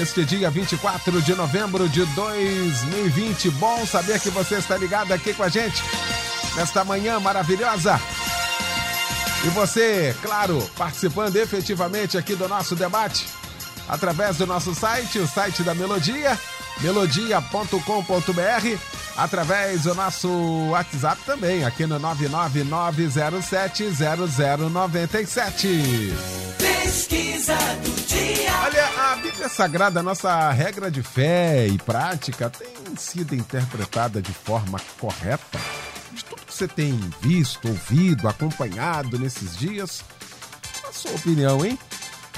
Este dia 24 de novembro de 2020. Bom saber que você está ligado aqui com a gente nesta manhã maravilhosa. E você, claro, participando efetivamente aqui do nosso debate através do nosso site, o site da Melodia, melodia.com.br, através do nosso WhatsApp também, aqui no 999070097. Pesquisa do dia. Olha, a Bíblia Sagrada, nossa regra de fé e prática, tem sido interpretada de forma correta? De tudo que você tem visto, ouvido, acompanhado nesses dias, a sua opinião, hein?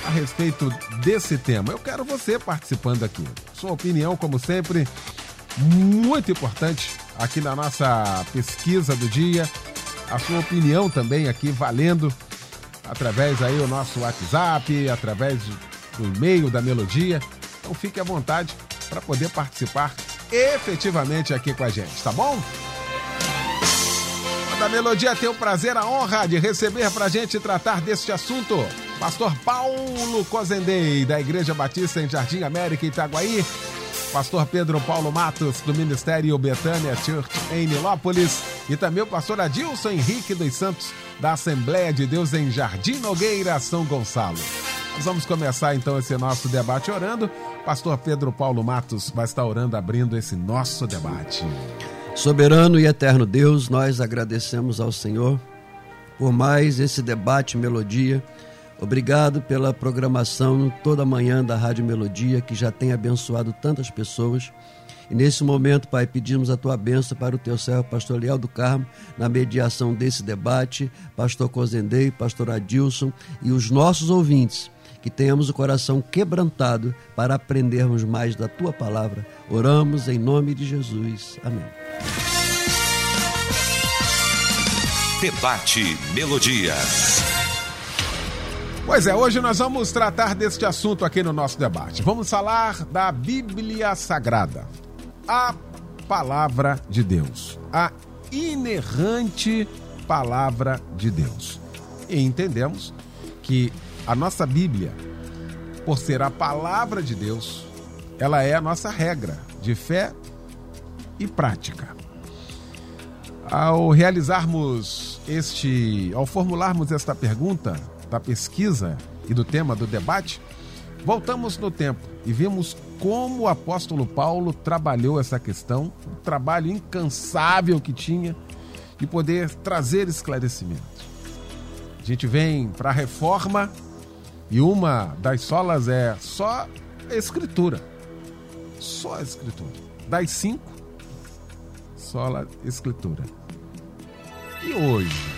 A respeito desse tema. Eu quero você participando aqui. Sua opinião, como sempre, muito importante aqui na nossa pesquisa do dia. A sua opinião também aqui valendo através aí o nosso WhatsApp, através do e-mail da Melodia. Então fique à vontade para poder participar efetivamente aqui com a gente, tá bom? Da Melodia tem o prazer, a honra de receber para a gente tratar deste assunto. Pastor Paulo Cozendei, da Igreja Batista em Jardim América, Itaguaí. Pastor Pedro Paulo Matos, do Ministério Betânia Church em Nilópolis. E também o pastor Adilson Henrique dos Santos, da Assembleia de Deus em Jardim Nogueira, São Gonçalo. Nós vamos começar então esse nosso debate orando. Pastor Pedro Paulo Matos vai estar orando, abrindo esse nosso debate. Soberano e eterno Deus, nós agradecemos ao Senhor por mais esse debate melodia. Obrigado pela programação toda manhã da Rádio Melodia, que já tem abençoado tantas pessoas. E nesse momento, Pai, pedimos a tua bênção para o teu servo, pastor Leal do Carmo, na mediação desse debate, pastor Cozendei, pastor Adilson e os nossos ouvintes, que tenhamos o coração quebrantado para aprendermos mais da tua palavra. Oramos em nome de Jesus. Amém. Debate Melodia. Pois é, hoje nós vamos tratar deste assunto aqui no nosso debate. Vamos falar da Bíblia Sagrada, a palavra de Deus, a inerrante palavra de Deus. E entendemos que a nossa Bíblia, por ser a palavra de Deus, ela é a nossa regra de fé e prática. Ao realizarmos este, ao formularmos esta pergunta da pesquisa e do tema do debate, voltamos no tempo e vimos como o apóstolo Paulo trabalhou essa questão, o trabalho incansável que tinha de poder trazer esclarecimento. A gente vem para a reforma e uma das solas é só a escritura. Só a escritura. Das cinco, só a escritura. E hoje,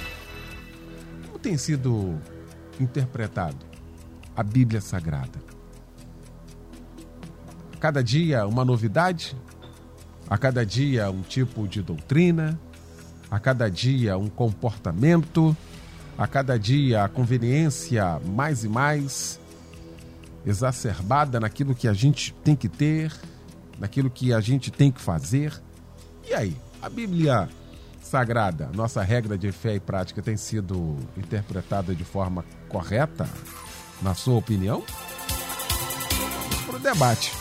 como tem sido interpretado a Bíblia Sagrada? Cada dia uma novidade, a cada dia um tipo de doutrina, a cada dia um comportamento, a cada dia a conveniência mais e mais exacerbada naquilo que a gente tem que ter, naquilo que a gente tem que fazer. E aí, a Bíblia Sagrada, nossa regra de fé e prática, tem sido interpretada de forma correta, na sua opinião? Para o debate.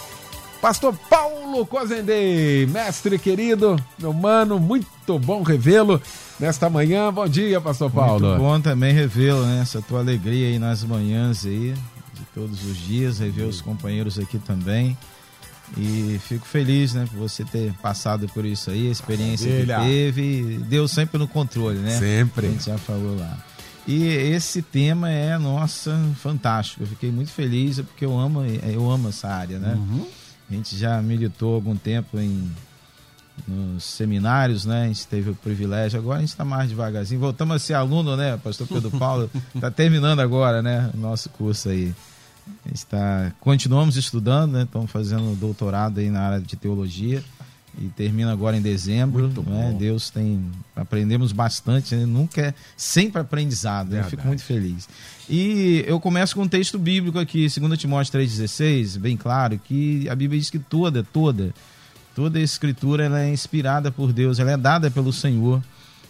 Pastor Paulo Cozendei, mestre querido, meu mano, muito bom revê-lo nesta manhã. Bom dia, Pastor Paulo. Muito bom também revê-lo, né? Essa tua alegria aí nas manhãs aí, de todos os dias, rever os companheiros aqui também. E fico feliz, né, por você ter passado por isso aí, a experiência Maravilha. que teve. Deu sempre no controle, né? Sempre. A gente já falou lá. E esse tema é, nossa, fantástico. Eu fiquei muito feliz é porque eu amo, eu amo essa área, né? Uhum. A gente já militou algum tempo em nos seminários, né? A gente teve o privilégio. Agora a gente está mais devagarzinho. Voltamos a ser aluno, né? Pastor Pedro Paulo está terminando agora, né? O nosso curso aí. Está, continuamos estudando, né? Estamos fazendo doutorado aí na área de teologia e termina agora em dezembro. Né? Deus tem. Aprendemos bastante, né? nunca é sempre aprendizado, né? Fico muito feliz. E eu começo com um texto bíblico aqui, 2 Timóteo 3,16, bem claro, que a Bíblia diz que toda, toda, toda a escritura ela é inspirada por Deus, ela é dada pelo Senhor,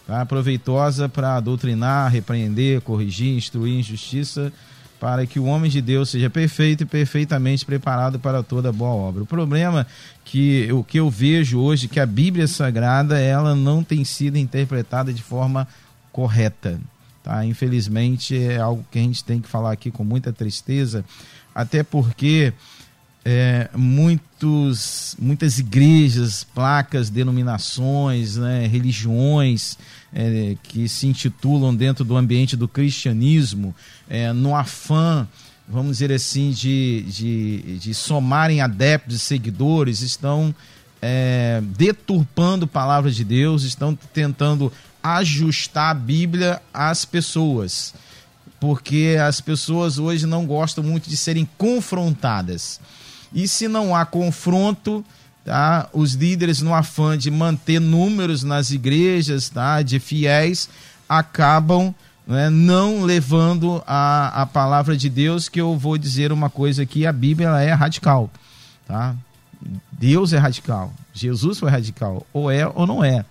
tá? proveitosa para doutrinar, repreender, corrigir, instruir em justiça para que o homem de Deus seja perfeito e perfeitamente preparado para toda boa obra. O problema que o que eu vejo hoje que a Bíblia Sagrada ela não tem sido interpretada de forma correta, tá? Infelizmente é algo que a gente tem que falar aqui com muita tristeza, até porque é, muitos, muitas igrejas, placas, denominações, né, religiões é, que se intitulam dentro do ambiente do cristianismo, é, no afã, vamos dizer assim, de, de, de somarem adeptos e seguidores, estão é, deturpando a palavra de Deus, estão tentando ajustar a Bíblia às pessoas, porque as pessoas hoje não gostam muito de serem confrontadas. E se não há confronto, tá? Os líderes no afã de manter números nas igrejas, tá? De fiéis, acabam né, não levando a, a palavra de Deus, que eu vou dizer uma coisa aqui, a Bíblia é radical, tá? Deus é radical, Jesus foi radical, ou é ou não é.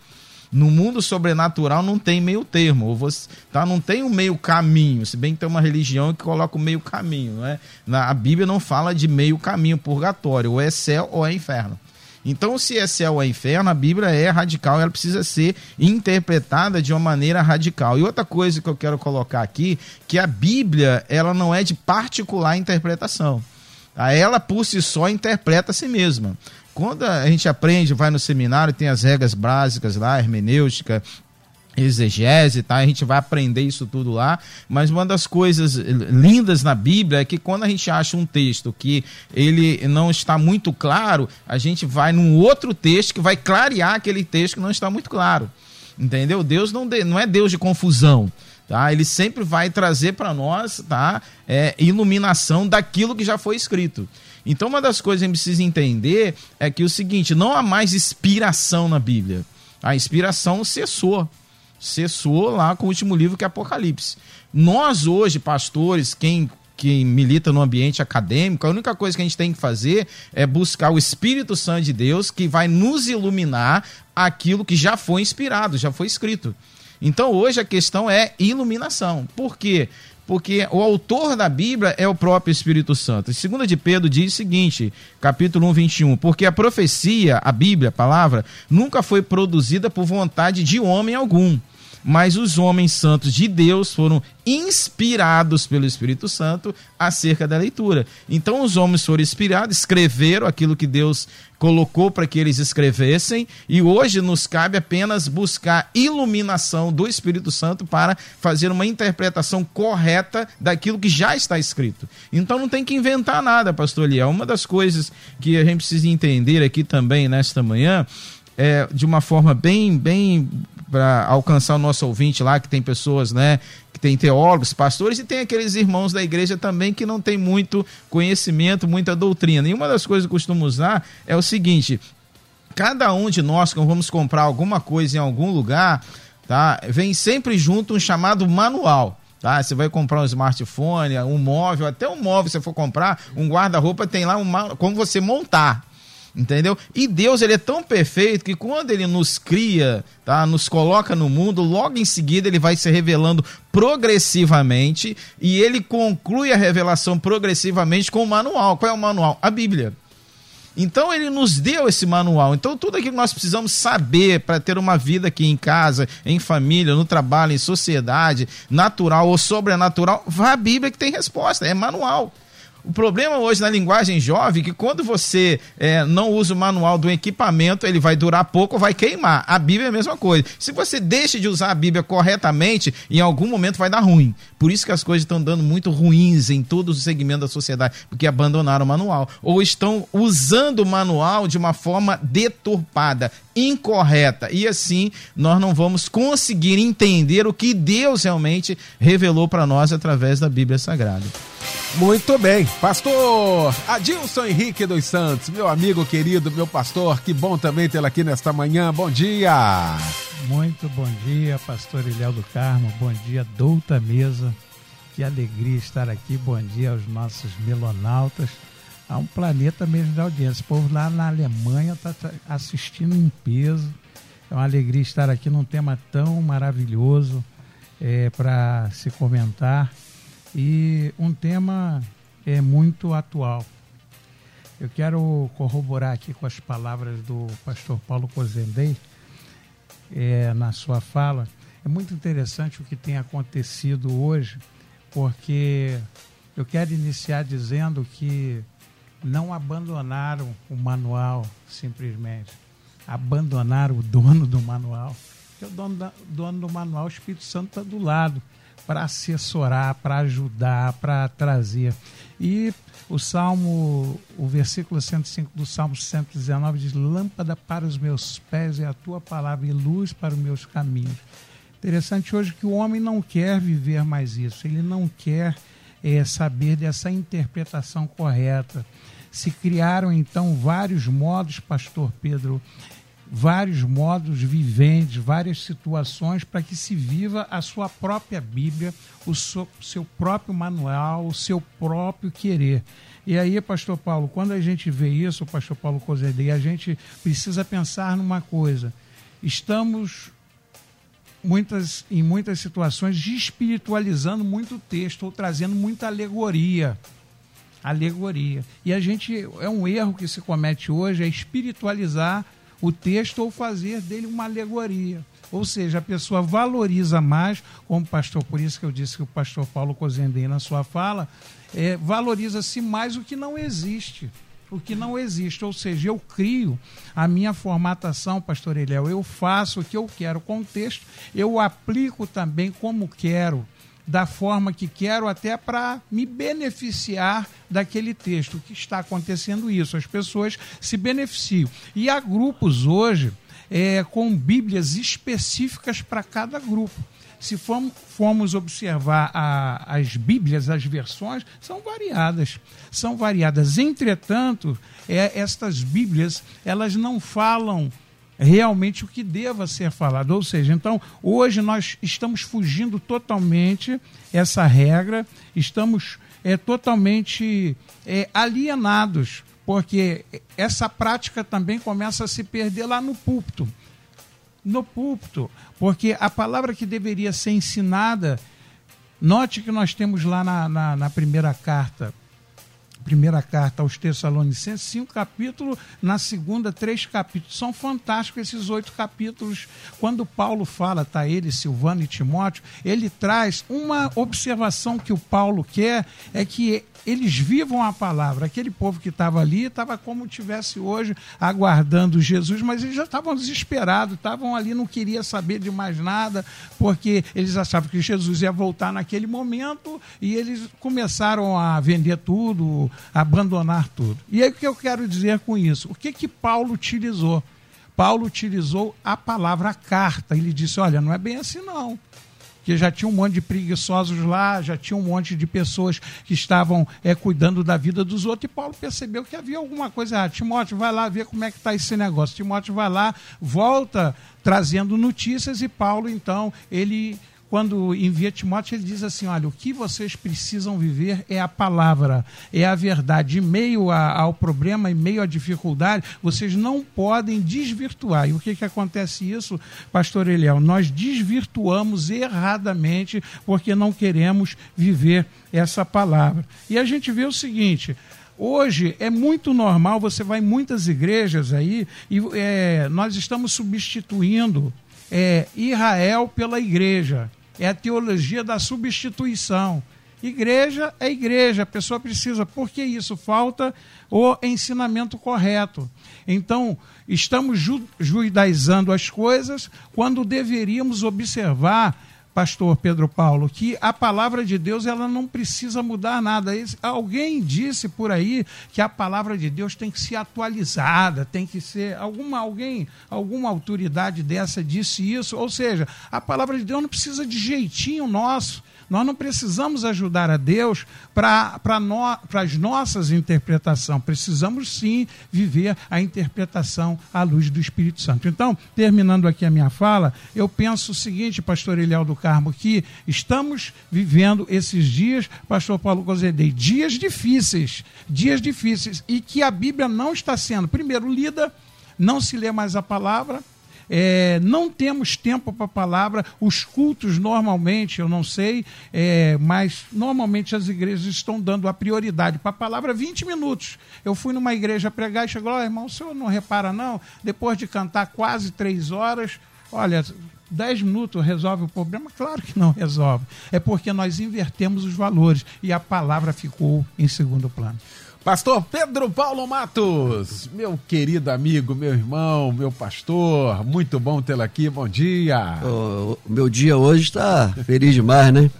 No mundo sobrenatural não tem meio termo, ou você, tá? não tem um meio caminho, se bem que tem uma religião que coloca o meio caminho. Não é? Na, a Bíblia não fala de meio caminho, purgatório, ou é céu ou é inferno. Então, se é céu ou é inferno, a Bíblia é radical, ela precisa ser interpretada de uma maneira radical. E outra coisa que eu quero colocar aqui, que a Bíblia, ela não é de particular interpretação. Tá? Ela por si só interpreta a si mesma. Quando a gente aprende, vai no seminário, tem as regras básicas lá, hermenêutica, exegese, tá? A gente vai aprender isso tudo lá, mas uma das coisas lindas na Bíblia é que quando a gente acha um texto que ele não está muito claro, a gente vai num outro texto que vai clarear aquele texto que não está muito claro. Entendeu? Deus não, de, não é Deus de confusão. Tá? Ele sempre vai trazer para nós tá? É, iluminação daquilo que já foi escrito. Então, uma das coisas que a gente precisa entender é que o seguinte: não há mais inspiração na Bíblia. A inspiração cessou. Cessou lá com o último livro que é Apocalipse. Nós, hoje, pastores, quem que milita no ambiente acadêmico, a única coisa que a gente tem que fazer é buscar o Espírito Santo de Deus que vai nos iluminar aquilo que já foi inspirado, já foi escrito. Então hoje a questão é iluminação. Por quê? Porque o autor da Bíblia é o próprio Espírito Santo. Segunda de Pedro diz o seguinte, capítulo 1, 21, porque a profecia, a Bíblia, a palavra, nunca foi produzida por vontade de homem algum, mas os homens santos de Deus foram inspirados pelo Espírito Santo acerca da leitura. Então os homens foram inspirados, escreveram aquilo que Deus colocou para que eles escrevessem, e hoje nos cabe apenas buscar iluminação do Espírito Santo para fazer uma interpretação correta daquilo que já está escrito. Então não tem que inventar nada, pastor Liel. Uma das coisas que a gente precisa entender aqui também nesta manhã é, de uma forma bem, bem para alcançar o nosso ouvinte lá, que tem pessoas, né, que tem teólogos, pastores, e tem aqueles irmãos da igreja também que não tem muito conhecimento, muita doutrina. E uma das coisas que eu costumo usar é o seguinte: cada um de nós, quando vamos comprar alguma coisa em algum lugar, tá, vem sempre junto um chamado manual. Tá? Você vai comprar um smartphone, um móvel, até um móvel, se for comprar, um guarda-roupa tem lá um, como você montar. Entendeu? E Deus ele é tão perfeito que quando ele nos cria, tá, nos coloca no mundo, logo em seguida ele vai se revelando progressivamente e ele conclui a revelação progressivamente com o manual. Qual é o manual? A Bíblia. Então ele nos deu esse manual. Então tudo aquilo que nós precisamos saber para ter uma vida aqui em casa, em família, no trabalho, em sociedade, natural ou sobrenatural, vá à Bíblia que tem resposta, é manual. O problema hoje na linguagem jovem é que quando você é, não usa o manual do equipamento, ele vai durar pouco ou vai queimar. A Bíblia é a mesma coisa. Se você deixa de usar a Bíblia corretamente, em algum momento vai dar ruim. Por isso que as coisas estão dando muito ruins em todos os segmentos da sociedade, porque abandonaram o manual. Ou estão usando o manual de uma forma deturpada, incorreta. E assim nós não vamos conseguir entender o que Deus realmente revelou para nós através da Bíblia Sagrada. Muito bem. Pastor Adilson Henrique dos Santos, meu amigo querido, meu pastor, que bom também tê-lo aqui nesta manhã. Bom dia. Muito bom dia, pastor Ilhéu do Carmo. Bom dia, douta mesa. Que alegria estar aqui. Bom dia aos nossos melonautas. Há um planeta mesmo de audiência. O povo lá na Alemanha está assistindo em peso. É uma alegria estar aqui num tema tão maravilhoso é, para se comentar e um tema é muito atual. Eu quero corroborar aqui com as palavras do pastor Paulo Cozendei é, na sua fala. É muito interessante o que tem acontecido hoje, porque eu quero iniciar dizendo que não abandonaram o manual simplesmente, abandonaram o dono do manual. Porque o dono, da, dono do manual, o Espírito Santo está do lado para assessorar, para ajudar, para trazer. E o Salmo, o versículo 105 do Salmo 119 diz: Lâmpada para os meus pés é a tua palavra e luz para os meus caminhos. Interessante hoje que o homem não quer viver mais isso, ele não quer é, saber dessa interpretação correta. Se criaram então vários modos, Pastor Pedro, vários modos viventes, várias situações para que se viva a sua própria Bíblia, o seu, seu próprio manual, o seu próprio querer. E aí, pastor Paulo, quando a gente vê isso, pastor Paulo Cozedei, a gente precisa pensar numa coisa. Estamos muitas, em muitas situações espiritualizando muito o texto ou trazendo muita alegoria. Alegoria. E a gente é um erro que se comete hoje é espiritualizar o texto ou fazer dele uma alegoria. Ou seja, a pessoa valoriza mais, como pastor, por isso que eu disse que o pastor Paulo Cozendei na sua fala, é, valoriza-se mais o que não existe. O que não existe, ou seja, eu crio a minha formatação, pastor Eliel, eu faço o que eu quero com o texto, eu aplico também como quero da forma que quero, até para me beneficiar daquele texto. O que está acontecendo isso? As pessoas se beneficiam. E há grupos hoje é, com Bíblias específicas para cada grupo. Se formos observar a, as Bíblias, as versões, são variadas. São variadas. Entretanto, é, estas Bíblias, elas não falam realmente o que deva ser falado. Ou seja, então, hoje nós estamos fugindo totalmente essa regra, estamos é, totalmente é, alienados, porque essa prática também começa a se perder lá no púlpito. No púlpito, porque a palavra que deveria ser ensinada, note que nós temos lá na, na, na primeira carta, primeira carta aos Tessalonicenses, cinco capítulos, na segunda, três capítulos. São fantásticos esses oito capítulos. Quando Paulo fala, tá ele, Silvano e Timóteo, ele traz uma observação que o Paulo quer, é que eles vivam a palavra. Aquele povo que estava ali estava como tivesse hoje aguardando Jesus, mas eles já estavam desesperados, estavam ali, não queria saber de mais nada, porque eles achavam que Jesus ia voltar naquele momento e eles começaram a vender tudo, a abandonar tudo. E aí o que eu quero dizer com isso? O que que Paulo utilizou? Paulo utilizou a palavra carta. Ele disse: Olha, não é bem assim não que já tinha um monte de preguiçosos lá, já tinha um monte de pessoas que estavam é, cuidando da vida dos outros, e Paulo percebeu que havia alguma coisa errada. Timóteo, vai lá ver como é que está esse negócio. Timóteo vai lá, volta trazendo notícias, e Paulo, então, ele quando envia Timóteo, ele diz assim: olha, o que vocês precisam viver é a palavra, é a verdade. Em meio a, ao problema, em meio à dificuldade, vocês não podem desvirtuar. E o que, que acontece isso, pastor Eliel? Nós desvirtuamos erradamente porque não queremos viver essa palavra. E a gente vê o seguinte. Hoje é muito normal, você vai em muitas igrejas aí, e é, nós estamos substituindo é, Israel pela igreja é a teologia da substituição. Igreja é igreja, a pessoa precisa, porque isso falta o ensinamento correto. Então, estamos ju judaizando as coisas quando deveríamos observar pastor Pedro Paulo, que a palavra de Deus ela não precisa mudar nada. Alguém disse por aí que a palavra de Deus tem que ser atualizada, tem que ser alguma alguém, alguma autoridade dessa disse isso, ou seja, a palavra de Deus não precisa de jeitinho nosso. Nós não precisamos ajudar a Deus para no, as nossas interpretações. Precisamos sim viver a interpretação à luz do Espírito Santo. Então, terminando aqui a minha fala, eu penso o seguinte, pastor Eliel do Carmo, que estamos vivendo esses dias, pastor Paulo Cozedei, dias difíceis, dias difíceis, e que a Bíblia não está sendo, primeiro, lida, não se lê mais a palavra, é, não temos tempo para a palavra. Os cultos, normalmente, eu não sei, é, mas normalmente as igrejas estão dando a prioridade para a palavra 20 minutos. Eu fui numa igreja pregar e chegou lá, irmão, o senhor não repara, não? Depois de cantar quase três horas, olha, 10 minutos resolve o problema? Claro que não resolve. É porque nós invertemos os valores e a palavra ficou em segundo plano. Pastor Pedro Paulo Matos, meu querido amigo, meu irmão, meu pastor, muito bom tê-lo aqui, bom dia. O, meu dia hoje está feliz demais, né?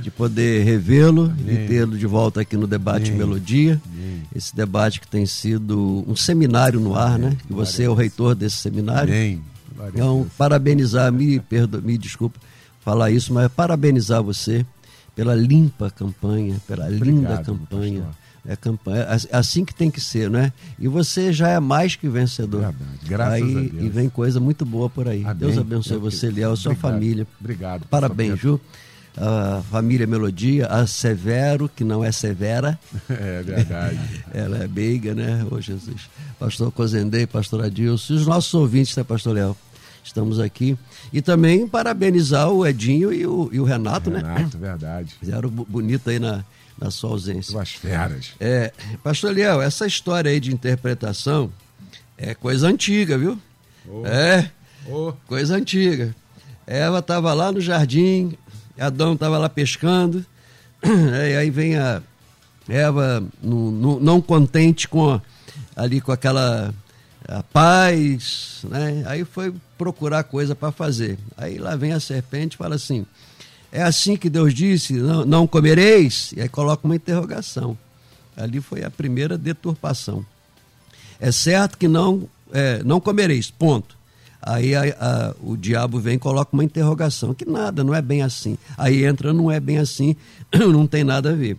De poder revê-lo e tê-lo de volta aqui no Debate Amém. Melodia. Amém. Esse debate que tem sido um seminário no ar, né? E você é o reitor desse seminário. Amém. Então, parabenizar, me, perdo, me desculpa falar isso, mas parabenizar você pela limpa campanha, pela Obrigado, linda campanha. Pastor é campanha, assim que tem que ser, né? E você já é mais que vencedor. Verdade. Graças aí, a Deus. E vem coisa muito boa por aí. Amém. Deus abençoe você, Liel, a sua Obrigado. família. Obrigado. Parabéns, Ju. A família Melodia, a Severo, que não é Severa. É verdade. Ela é meiga, né? Ô Jesus. Pastor Cozendei, pastor Adilson, os nossos ouvintes, né, pastor Léo? Estamos aqui. E também parabenizar o Edinho e o, e o Renato, Renato, né? Renato, verdade. Fizeram bonito aí na, na sua ausência. Duas feras. É, Pastor Liel, essa história aí de interpretação é coisa antiga, viu? Oh. É, oh. coisa antiga. Eva estava lá no jardim, Adão estava lá pescando, e aí vem a Eva no, no, não contente com ali com aquela paz, né? Aí foi procurar coisa para fazer. Aí lá vem a serpente e fala assim: é assim que Deus disse: não, não comereis? E aí coloca uma interrogação. Ali foi a primeira deturpação. É certo que não, é, não comereis, ponto. Aí a, a, o diabo vem e coloca uma interrogação, que nada, não é bem assim. Aí entra, não é bem assim, não tem nada a ver.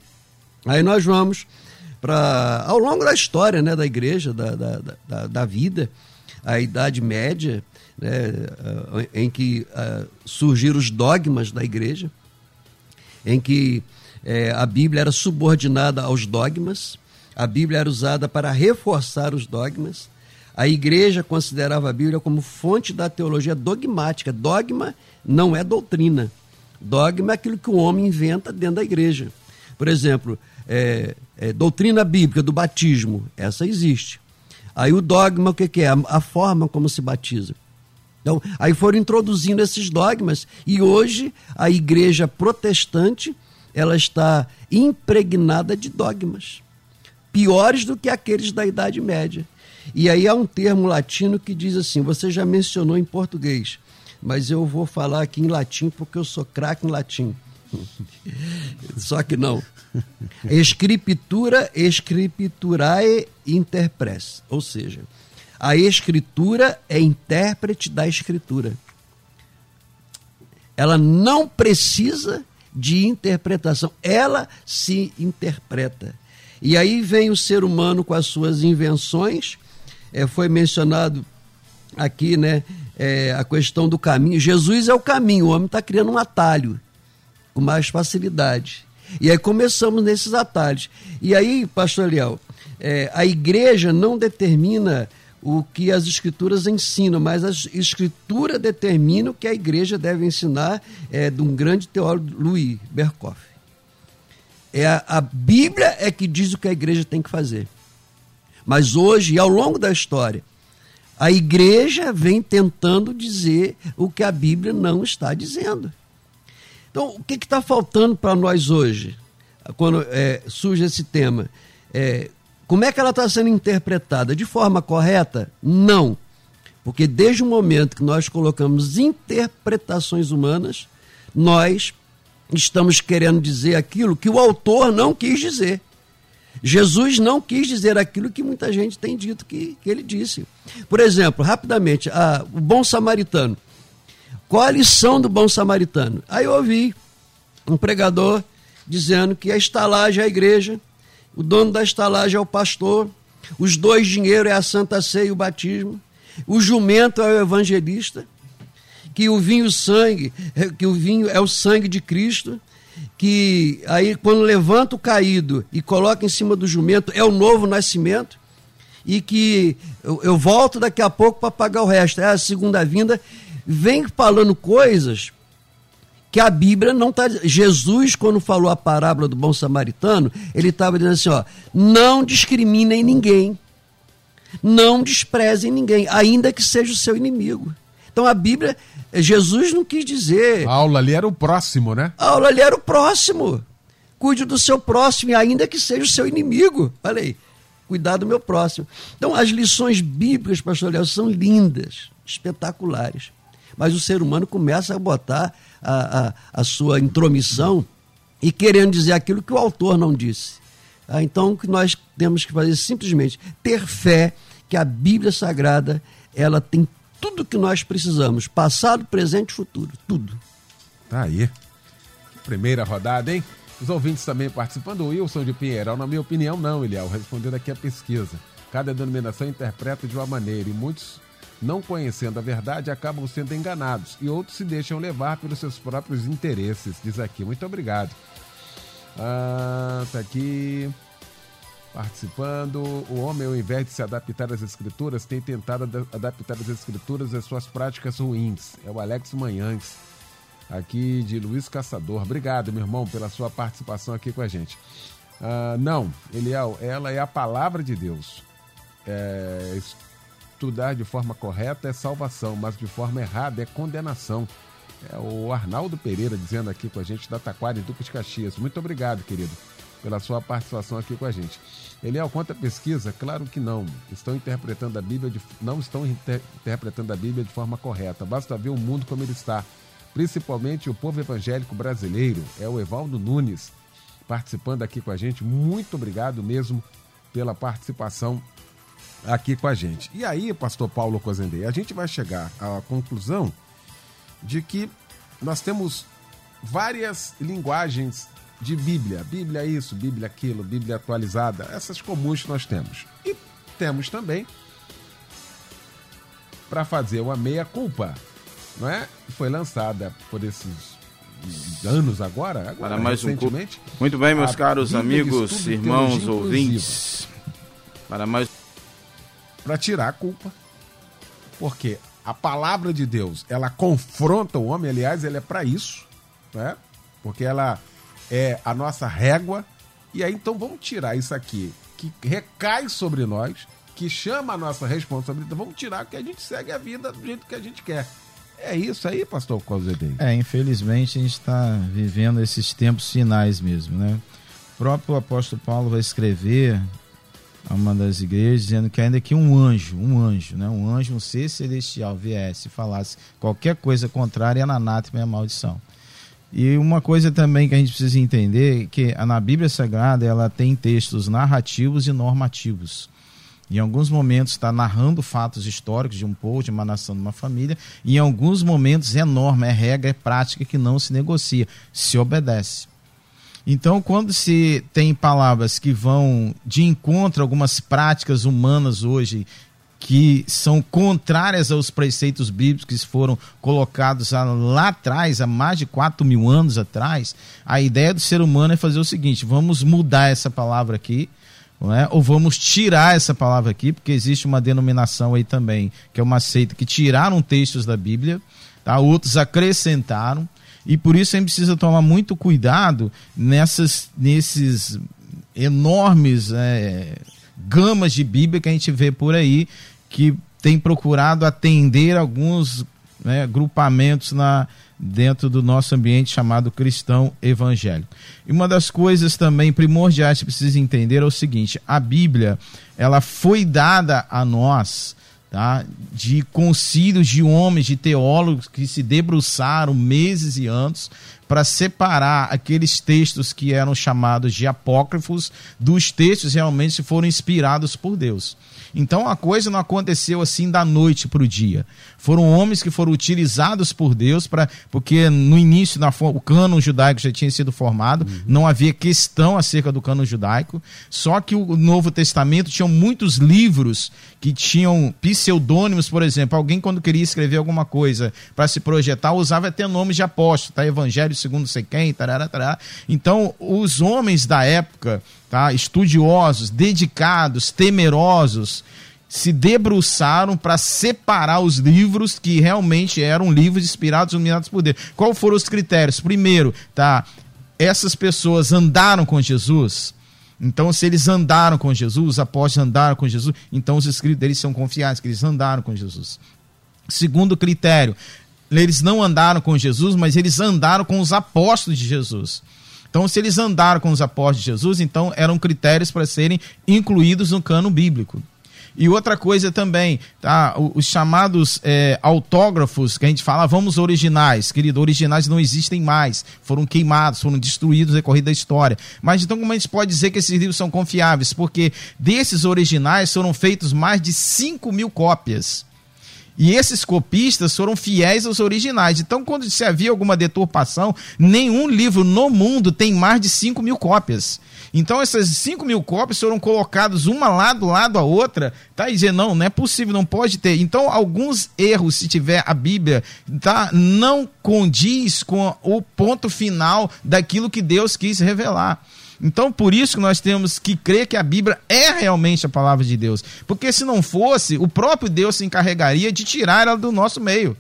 Aí nós vamos para, ao longo da história né, da igreja, da, da, da, da vida, a Idade Média, né, em que uh, surgiram os dogmas da igreja, em que eh, a Bíblia era subordinada aos dogmas, a Bíblia era usada para reforçar os dogmas, a igreja considerava a Bíblia como fonte da teologia dogmática. Dogma não é doutrina. Dogma é aquilo que o homem inventa dentro da igreja. Por exemplo, é, é, doutrina bíblica do batismo, essa existe. Aí o dogma, o que, que é? A, a, forma como se batiza. Então, aí foram introduzindo esses dogmas e hoje a igreja protestante ela está impregnada de dogmas, piores do que aqueles da Idade Média. E aí há um termo latino que diz assim: você já mencionou em português, mas eu vou falar aqui em latim porque eu sou craque em latim. Só que não. Escritura, escripturae interpress. Ou seja, a escritura é intérprete da escritura. Ela não precisa de interpretação, ela se interpreta. E aí vem o ser humano com as suas invenções. É, foi mencionado aqui, né, é, a questão do caminho. Jesus é o caminho, o homem está criando um atalho com mais facilidade. E aí começamos nesses atalhos. E aí, pastor Leal, é, a igreja não determina o que as escrituras ensinam, mas a escritura determina o que a igreja deve ensinar é, de um grande teólogo, Louis Berkoff. É a, a Bíblia é que diz o que a igreja tem que fazer. Mas hoje, e ao longo da história, a igreja vem tentando dizer o que a Bíblia não está dizendo. Então, o que está faltando para nós hoje, quando é, surge esse tema? É, como é que ela está sendo interpretada? De forma correta? Não. Porque desde o momento que nós colocamos interpretações humanas, nós estamos querendo dizer aquilo que o autor não quis dizer. Jesus não quis dizer aquilo que muita gente tem dito que, que ele disse. Por exemplo, rapidamente, a, o bom samaritano. Qual a lição do bom samaritano? Aí eu ouvi um pregador dizendo que a estalagem é a igreja, o dono da estalagem é o pastor, os dois dinheiro é a santa ceia e o batismo, o jumento é o evangelista, que o vinho sangue, é, que o vinho é o sangue de Cristo, que aí quando levanta o caído e coloca em cima do jumento é o novo nascimento e que eu, eu volto daqui a pouco para pagar o resto, é a segunda vinda, vem falando coisas que a Bíblia não está. Jesus, quando falou a parábola do bom samaritano, ele estava dizendo assim: ó, não discriminem ninguém, não desprezem ninguém, ainda que seja o seu inimigo. Então a Bíblia, Jesus não quis dizer. A aula ali era o próximo, né? A aula ali era o próximo. Cuide do seu próximo, ainda que seja o seu inimigo. Falei, cuidar do meu próximo. Então as lições bíblicas, pastor Léo, são lindas, espetaculares. Mas o ser humano começa a botar a, a, a sua intromissão e querendo dizer aquilo que o autor não disse. Ah, então, o que nós temos que fazer é simplesmente ter fé que a Bíblia Sagrada ela tem tudo que nós precisamos, passado, presente e futuro, tudo. Tá aí. Primeira rodada, hein? Os ouvintes também participando. O Wilson de Pinheiral, na minha opinião, não, Eliel, respondendo aqui a pesquisa. Cada denominação interpreta de uma maneira e muitos não conhecendo a verdade, acabam sendo enganados e outros se deixam levar pelos seus próprios interesses, diz aqui. Muito obrigado. Ah, tá aqui participando. O homem, ao invés de se adaptar às escrituras, tem tentado adaptar as escrituras às suas práticas ruins. É o Alex Manhães, aqui de Luiz Caçador. Obrigado, meu irmão, pela sua participação aqui com a gente. Ah, não, Eliel, ela é a palavra de Deus. É, estudar de forma correta é salvação, mas de forma errada é condenação. É o Arnaldo Pereira dizendo aqui com a gente da Taquara, em Duque de Caxias. Muito obrigado, querido, pela sua participação aqui com a gente. Eliel, quanto à pesquisa, claro que não. Estão interpretando a Bíblia de, não estão inter, interpretando a Bíblia de forma correta. Basta ver o mundo como ele está. Principalmente o povo evangélico brasileiro. É o Evaldo Nunes participando aqui com a gente. Muito obrigado mesmo pela participação aqui com a gente. E aí, pastor Paulo Cozendei, a gente vai chegar à conclusão de que nós temos várias linguagens de Bíblia. Bíblia isso, Bíblia aquilo, Bíblia atualizada, essas comuns que nós temos. E temos também para fazer uma meia-culpa, não é? Foi lançada por esses anos agora, agora para mais recentemente. Um Muito bem, meus caros amigos, irmãos, ouvintes. Para mais para tirar a culpa. Porque a palavra de Deus, ela confronta o homem, aliás, ela é para isso, né? Porque ela é a nossa régua. E aí então vamos tirar isso aqui que recai sobre nós, que chama a nossa responsabilidade. Vamos tirar que a gente segue a vida do jeito que a gente quer. É isso aí, pastor Cosedei. É, infelizmente a gente está vivendo esses tempos finais mesmo, né? O próprio apóstolo Paulo vai escrever a uma das igrejas, dizendo que ainda que um anjo, um anjo, né, um anjo, um ser celestial viesse e falasse qualquer coisa contrária, é anátema e a maldição. E uma coisa também que a gente precisa entender que na Bíblia Sagrada ela tem textos narrativos e normativos. Em alguns momentos está narrando fatos históricos de um povo, de uma nação, de uma família. E em alguns momentos é norma, é regra, é prática que não se negocia, se obedece. Então, quando se tem palavras que vão de encontro a algumas práticas humanas hoje que são contrárias aos preceitos bíblicos que foram colocados lá atrás, há mais de 4 mil anos atrás, a ideia do ser humano é fazer o seguinte: vamos mudar essa palavra aqui, é? ou vamos tirar essa palavra aqui, porque existe uma denominação aí também, que é uma seita que tiraram textos da Bíblia, tá? outros acrescentaram. E por isso a gente precisa tomar muito cuidado nessas, nesses enormes é, gamas de Bíblia que a gente vê por aí, que tem procurado atender alguns né, grupamentos na, dentro do nosso ambiente chamado cristão evangélico. E uma das coisas também primordiais que precisa entender é o seguinte: a Bíblia ela foi dada a nós tá? de concílios de homens, de teólogos que se debruçaram meses e anos para separar aqueles textos que eram chamados de apócrifos dos textos realmente que foram inspirados por Deus. Então a coisa não aconteceu assim da noite para o dia. Foram homens que foram utilizados por Deus para porque no início na, o cano judaico já tinha sido formado, uhum. não havia questão acerca do cano judaico. Só que o Novo Testamento tinha muitos livros que tinham pseudônimos, por exemplo, alguém quando queria escrever alguma coisa para se projetar usava até nomes de apóstolo, tá? Evangelho segundo sei quem, tarará, tarará. Então os homens da época tá? estudiosos, dedicados, temerosos, se debruçaram para separar os livros que realmente eram livros inspirados, iluminados por Deus. Qual foram os critérios? Primeiro, tá? Essas pessoas andaram com Jesus. Então, se eles andaram com Jesus, os apóstolos andaram com Jesus, então os escritos deles são confiáveis, que eles andaram com Jesus. Segundo critério, eles não andaram com Jesus, mas eles andaram com os apóstolos de Jesus. Então, se eles andaram com os apóstolos de Jesus, então eram critérios para serem incluídos no cano bíblico. E outra coisa também, tá? Os chamados é, autógrafos, que a gente fala, vamos originais, querido, originais não existem mais, foram queimados, foram destruídos no decorrer da história. Mas então, como a gente pode dizer que esses livros são confiáveis? Porque desses originais foram feitos mais de 5 mil cópias. E esses copistas foram fiéis aos originais. Então, quando se havia alguma deturpação, nenhum livro no mundo tem mais de 5 mil cópias. Então, essas 5 mil cópias foram colocadas uma lado lado a outra, tá? Dizer, não, não é possível, não pode ter. Então, alguns erros, se tiver a Bíblia, tá? Não condiz com o ponto final daquilo que Deus quis revelar. Então, por isso que nós temos que crer que a Bíblia é realmente a palavra de Deus. Porque se não fosse, o próprio Deus se encarregaria de tirar ela do nosso meio.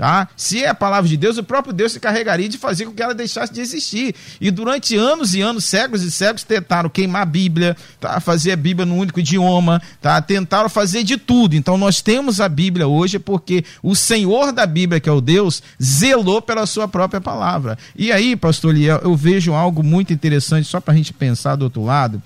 Tá? Se é a palavra de Deus, o próprio Deus se carregaria de fazer com que ela deixasse de existir. E durante anos e anos, séculos e séculos, tentaram queimar a Bíblia, tá? fazer a Bíblia no único idioma, tá? tentaram fazer de tudo. Então nós temos a Bíblia hoje porque o Senhor da Bíblia, que é o Deus, zelou pela sua própria palavra. E aí, pastor Liel, eu vejo algo muito interessante, só para a gente pensar do outro lado.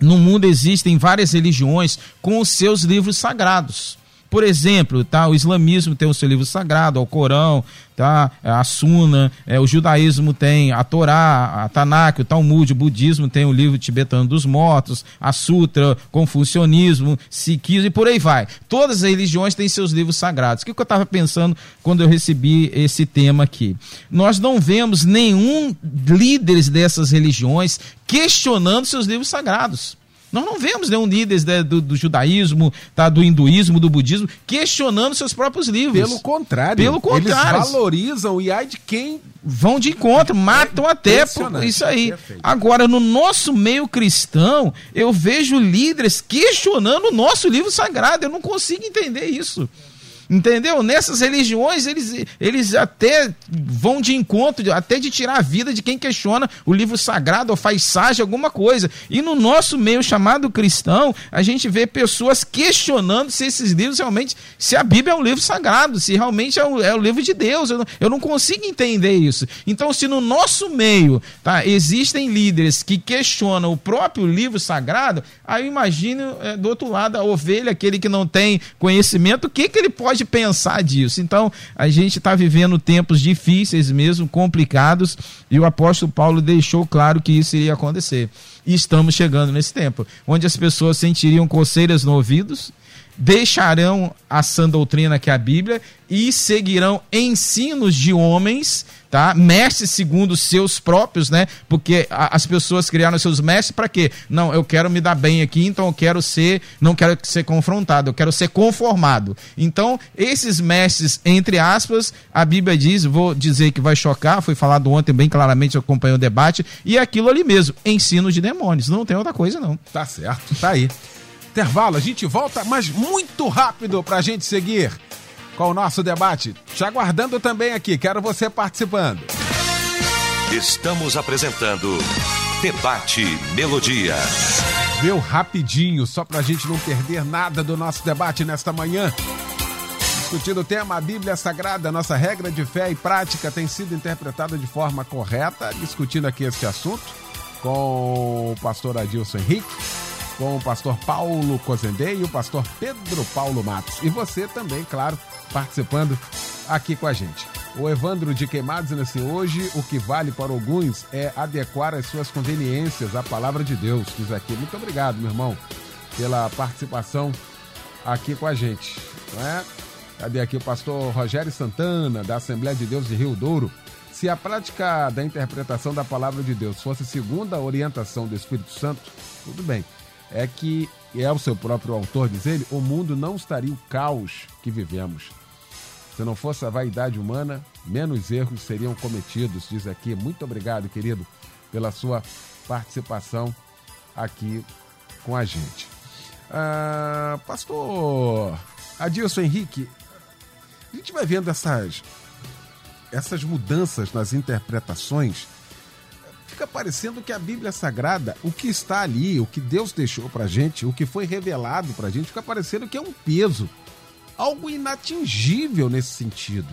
No mundo existem várias religiões com os seus livros sagrados. Por exemplo, tá, o islamismo tem o seu livro sagrado, o Corão, tá, a Suna, é, o judaísmo tem a Torá, a Tanakh, o Talmud, o budismo tem o livro tibetano dos mortos, a Sutra, confucionismo, sikhismo e por aí vai. Todas as religiões têm seus livros sagrados. O que, que eu estava pensando quando eu recebi esse tema aqui? Nós não vemos nenhum líderes dessas religiões questionando seus livros sagrados. Nós não vemos nenhum líder né, do, do, judaísmo, tá, do hinduísmo, do budismo, questionando seus próprios livros. Pelo contrário. Pelo contrário. Eles valorizam e ai de quem. Vão de encontro, matam é até por isso aí. Perfeito. Agora, no nosso meio cristão, eu vejo líderes questionando o nosso livro sagrado. Eu não consigo entender isso. Entendeu? Nessas religiões, eles, eles até vão de encontro, até de tirar a vida de quem questiona o livro sagrado ou faz ságio, alguma coisa. E no nosso meio chamado cristão, a gente vê pessoas questionando se esses livros realmente, se a Bíblia é um livro sagrado, se realmente é o, é livro de Deus. Eu não, eu não consigo entender isso. Então, se no nosso meio tá, existem líderes que questionam o próprio livro sagrado, aí eu imagino é, do outro lado a ovelha, aquele que não tem conhecimento, o que, que ele pode pode pensar disso. Então, a gente está vivendo tempos difíceis mesmo, complicados, e o apóstolo Paulo deixou claro que isso iria acontecer. E estamos chegando nesse tempo, onde as pessoas sentiriam coceiras no ouvidos, deixarão a sã doutrina que é a Bíblia e seguirão ensinos de homens, tá? Mestres segundo seus próprios, né? Porque a, as pessoas criaram seus mestres para quê? Não, eu quero me dar bem aqui, então eu quero ser, não quero ser confrontado, eu quero ser conformado. Então, esses mestres, entre aspas, a Bíblia diz, vou dizer que vai chocar, foi falado ontem bem claramente, eu acompanhei o debate, e é aquilo ali mesmo, ensino de demônios, não tem outra coisa não. Tá certo, tá aí intervalo, a gente volta, mas muito rápido para a gente seguir com o nosso debate. Te aguardando também aqui, quero você participando. Estamos apresentando Debate Melodia. Meu rapidinho, só para a gente não perder nada do nosso debate nesta manhã. Discutindo o tema, a Bíblia Sagrada, nossa regra de fé e prática tem sido interpretada de forma correta. Discutindo aqui este assunto com o pastor Adilson Henrique com o pastor Paulo Cozendei e o pastor Pedro Paulo Matos. E você também, claro, participando aqui com a gente. O Evandro de Queimados assim: hoje o que vale para alguns é adequar as suas conveniências à palavra de Deus. Diz aqui. Muito obrigado, meu irmão, pela participação aqui com a gente. Não é? Cadê aqui o pastor Rogério Santana, da Assembleia de Deus de Rio Douro? Se a prática da interpretação da palavra de Deus fosse segundo a orientação do Espírito Santo, tudo bem. É que, é o seu próprio autor diz ele, o mundo não estaria o caos que vivemos. Se não fosse a vaidade humana, menos erros seriam cometidos, diz aqui. Muito obrigado, querido, pela sua participação aqui com a gente. Ah, pastor Adilson Henrique, a gente vai vendo essas, essas mudanças nas interpretações. Fica parecendo que a Bíblia Sagrada, o que está ali, o que Deus deixou para gente, o que foi revelado para gente, fica parecendo que é um peso algo inatingível nesse sentido.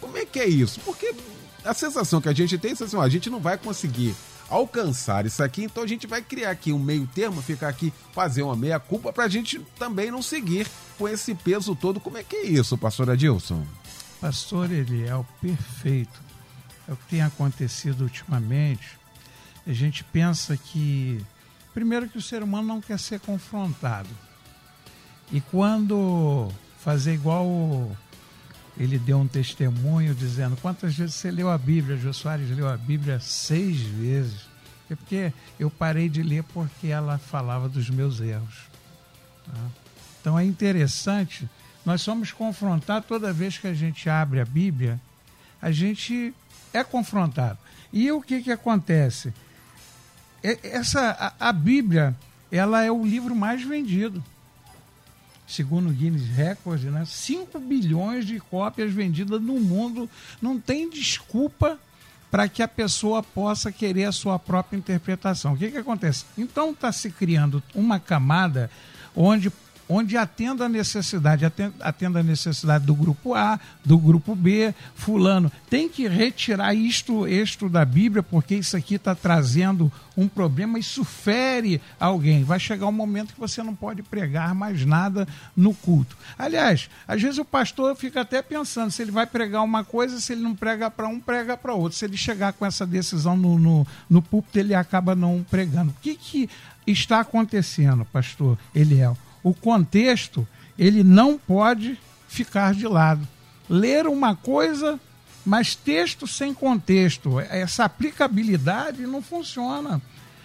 Como é que é isso? Porque a sensação que a gente tem é assim, a gente não vai conseguir alcançar isso aqui, então a gente vai criar aqui um meio termo, ficar aqui, fazer uma meia culpa para a gente também não seguir com esse peso todo. Como é que é isso, pastor Adilson? Pastor Eliel, perfeito. É o que tem acontecido ultimamente. A gente pensa que, primeiro, que o ser humano não quer ser confrontado. E quando fazer igual ele deu um testemunho dizendo quantas vezes você leu a Bíblia. Jô Soares leu a Bíblia seis vezes. É porque eu parei de ler porque ela falava dos meus erros. Tá? Então é interessante, nós somos confrontados toda vez que a gente abre a Bíblia, a gente é confrontado. E o que, que acontece? Essa, a, a Bíblia, ela é o livro mais vendido segundo o Guinness Records, né? 5 bilhões de cópias vendidas no mundo. Não tem desculpa para que a pessoa possa querer a sua própria interpretação. O que, que acontece? Então está se criando uma camada onde onde atenda a necessidade, atenda a necessidade do grupo A, do grupo B, fulano. Tem que retirar isto, isto da Bíblia, porque isso aqui está trazendo um problema, isso fere alguém. Vai chegar um momento que você não pode pregar mais nada no culto. Aliás, às vezes o pastor fica até pensando se ele vai pregar uma coisa, se ele não prega para um, prega para outro. Se ele chegar com essa decisão no, no, no púlpito, ele acaba não pregando. O que, que está acontecendo, pastor Eliel? O contexto ele não pode ficar de lado. Ler uma coisa, mas texto sem contexto, essa aplicabilidade não funciona.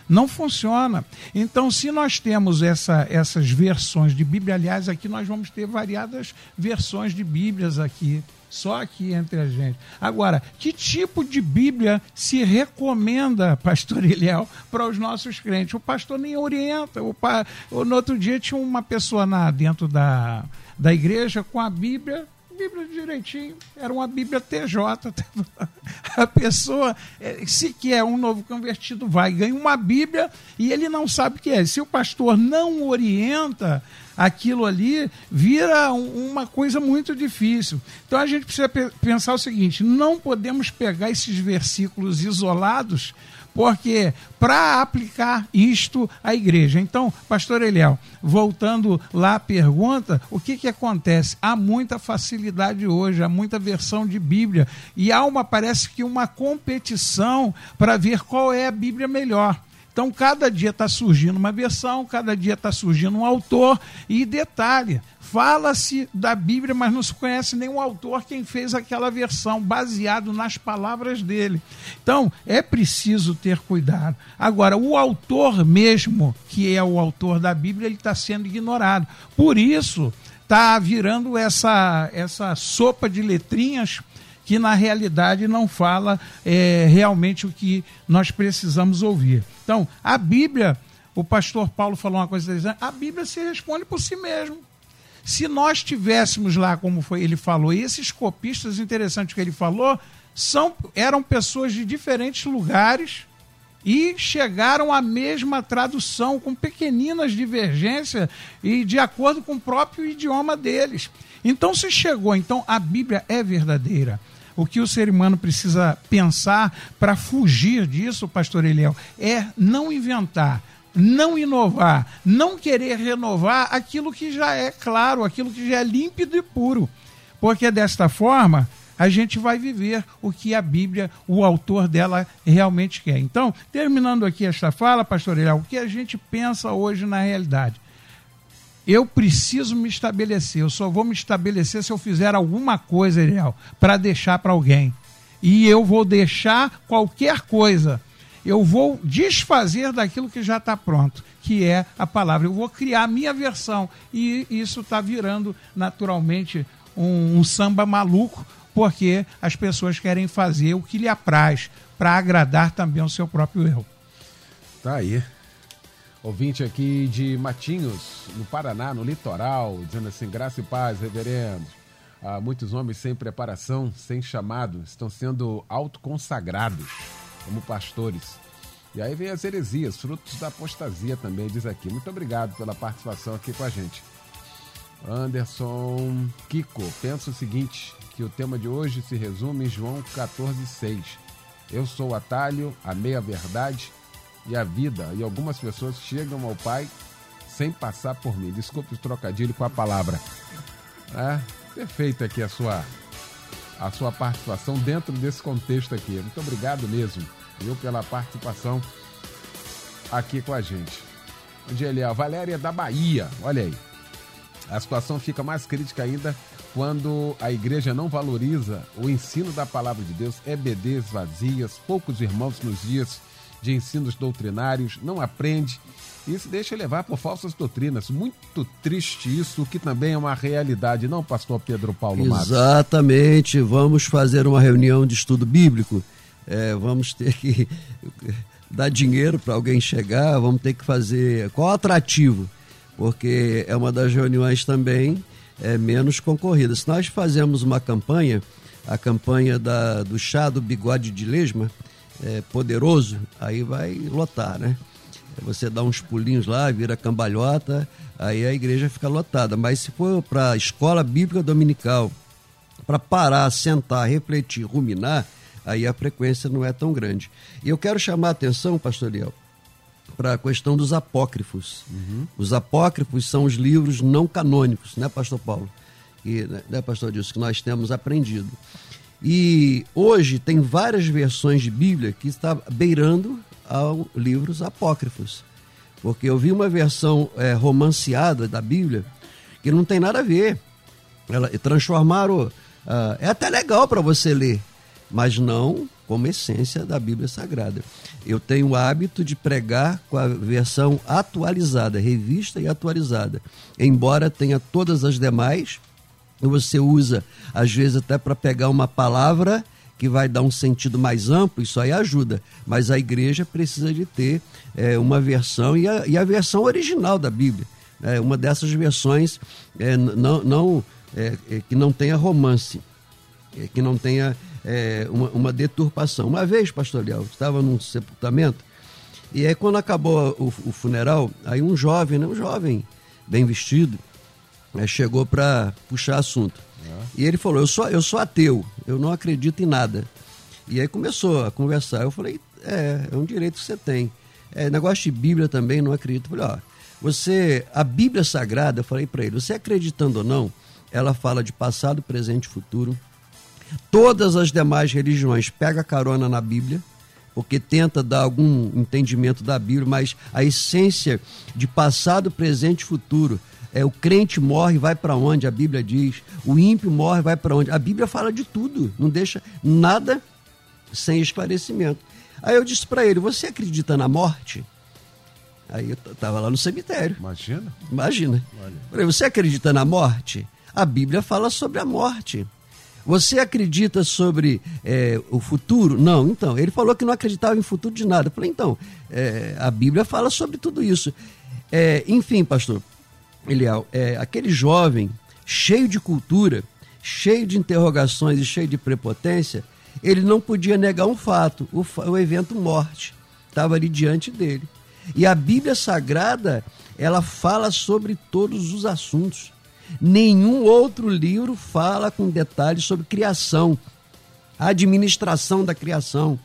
Não funciona. Então, se nós temos essa, essas versões de Bíblia, aliás, aqui nós vamos ter variadas versões de Bíblias aqui só aqui entre a gente. Agora, que tipo de Bíblia se recomenda, pastor Eliel, para os nossos crentes? O pastor nem orienta. O pa... No outro dia tinha uma pessoa na, dentro da, da igreja com a Bíblia Bíblia direitinho, era uma Bíblia TJ. A pessoa, eh, se quer um novo convertido, vai, ganha uma Bíblia e ele não sabe o que é. Se o pastor não orienta, aquilo ali vira uma coisa muito difícil. Então a gente precisa pensar o seguinte: não podemos pegar esses versículos isolados porque para aplicar isto à igreja. Então, pastor Eliel, voltando lá à pergunta, o que, que acontece? Há muita facilidade hoje, há muita versão de Bíblia, e há uma, parece que uma competição para ver qual é a Bíblia melhor. Então, cada dia está surgindo uma versão, cada dia está surgindo um autor, e detalhe, fala-se da Bíblia, mas não se conhece nenhum autor quem fez aquela versão, baseado nas palavras dele. Então, é preciso ter cuidado. Agora, o autor mesmo, que é o autor da Bíblia, ele está sendo ignorado. Por isso, está virando essa, essa sopa de letrinhas que na realidade não fala é, realmente o que nós precisamos ouvir. Então, a Bíblia, o pastor Paulo falou uma coisa, a Bíblia se responde por si mesmo. Se nós tivéssemos lá, como foi ele falou, e esses copistas interessantes que ele falou, são, eram pessoas de diferentes lugares e chegaram à mesma tradução, com pequeninas divergências e de acordo com o próprio idioma deles. Então, se chegou, então a Bíblia é verdadeira. O que o ser humano precisa pensar para fugir disso, pastor Eliel, é não inventar não inovar, não querer renovar aquilo que já é claro, aquilo que já é límpido e puro. Porque desta forma, a gente vai viver o que a Bíblia, o autor dela, realmente quer. Então, terminando aqui esta fala, pastor Eliel, o que a gente pensa hoje na realidade? Eu preciso me estabelecer, eu só vou me estabelecer se eu fizer alguma coisa, Eliel, para deixar para alguém. E eu vou deixar qualquer coisa. Eu vou desfazer daquilo que já está pronto, que é a palavra. Eu vou criar a minha versão. E isso está virando naturalmente um, um samba maluco, porque as pessoas querem fazer o que lhe apraz para agradar também o seu próprio eu. Tá aí. Ouvinte aqui de Matinhos, no Paraná, no litoral, dizendo assim: graça e paz, reverendo. Há muitos homens sem preparação, sem chamado, estão sendo autoconsagrados como pastores. E aí vem as heresias, frutos da apostasia também, diz aqui. Muito obrigado pela participação aqui com a gente. Anderson Kiko, pensa o seguinte: que o tema de hoje se resume em João 14,6. Eu sou o atalho, a meia-verdade e a vida. E algumas pessoas chegam ao Pai sem passar por mim. Desculpe o trocadilho com a palavra. É, perfeita aqui a sua, a sua participação dentro desse contexto aqui. Muito obrigado mesmo, viu, pela participação aqui com a gente. Onde ele é? Valéria da Bahia. Olha aí. A situação fica mais crítica ainda quando a igreja não valoriza o ensino da palavra de Deus, EBDs vazias, poucos irmãos nos dias de ensinos doutrinários, não aprende e se deixa levar por falsas doutrinas. Muito triste isso, que também é uma realidade, não, pastor Pedro Paulo Matos? Exatamente, vamos fazer uma reunião de estudo bíblico, é, vamos ter que dar dinheiro para alguém chegar, vamos ter que fazer. Qual atrativo? porque é uma das reuniões também é, menos concorrida. Se nós fazemos uma campanha, a campanha da, do chá do bigode de lesma, é, poderoso, aí vai lotar, né? Você dá uns pulinhos lá, vira cambalhota, aí a igreja fica lotada. Mas se for para a escola bíblica dominical, para parar, sentar, refletir, ruminar, aí a frequência não é tão grande. E eu quero chamar a atenção, pastor Liel, para a questão dos apócrifos. Uhum. Os apócrifos são os livros não canônicos, né, Pastor Paulo? E, né, né, Pastor Dilson, que nós temos aprendido. E hoje tem várias versões de Bíblia que está beirando a livros apócrifos. Porque eu vi uma versão é, romanceada da Bíblia que não tem nada a ver. Ela, transformaram. Uh, é até legal para você ler, mas não como essência da Bíblia Sagrada. Eu tenho o hábito de pregar com a versão atualizada, revista e atualizada. Embora tenha todas as demais, você usa, às vezes, até para pegar uma palavra que vai dar um sentido mais amplo, isso aí ajuda. Mas a igreja precisa de ter é, uma versão e a, e a, versão original da Bíblia. É, uma dessas versões é, não, não é, é, que não tenha romance, é, que não tenha uma, uma, deturpação. Uma vez, pastor Léo, estava num sepultamento, e aí quando acabou o, o funeral, aí um jovem, né, um jovem bem vestido, né, chegou para puxar assunto. É. E ele falou: eu sou, eu sou ateu, eu não acredito em nada. E aí começou a conversar. Eu falei: é, é um direito que você tem. É, negócio de Bíblia também, não acredito. Eu falei: ó, você, a Bíblia Sagrada, eu falei para ele: você acreditando ou não, ela fala de passado, presente e futuro Todas as demais religiões pegam carona na Bíblia, porque tenta dar algum entendimento da Bíblia, mas a essência de passado, presente e futuro é o crente morre vai para onde a Bíblia diz, o ímpio morre vai para onde. A Bíblia fala de tudo, não deixa nada sem esclarecimento. Aí eu disse para ele: "Você acredita na morte?" Aí eu estava lá no cemitério. Imagina? Imagina. Olha. Falei, você acredita na morte? A Bíblia fala sobre a morte. Você acredita sobre é, o futuro? Não, então. Ele falou que não acreditava em futuro de nada. Eu falei, então, é, a Bíblia fala sobre tudo isso. É, enfim, pastor Eliel, é, aquele jovem cheio de cultura, cheio de interrogações e cheio de prepotência, ele não podia negar um fato: o, o evento morte estava ali diante dele. E a Bíblia Sagrada, ela fala sobre todos os assuntos. Nenhum outro livro fala com detalhes sobre criação, a administração da criação,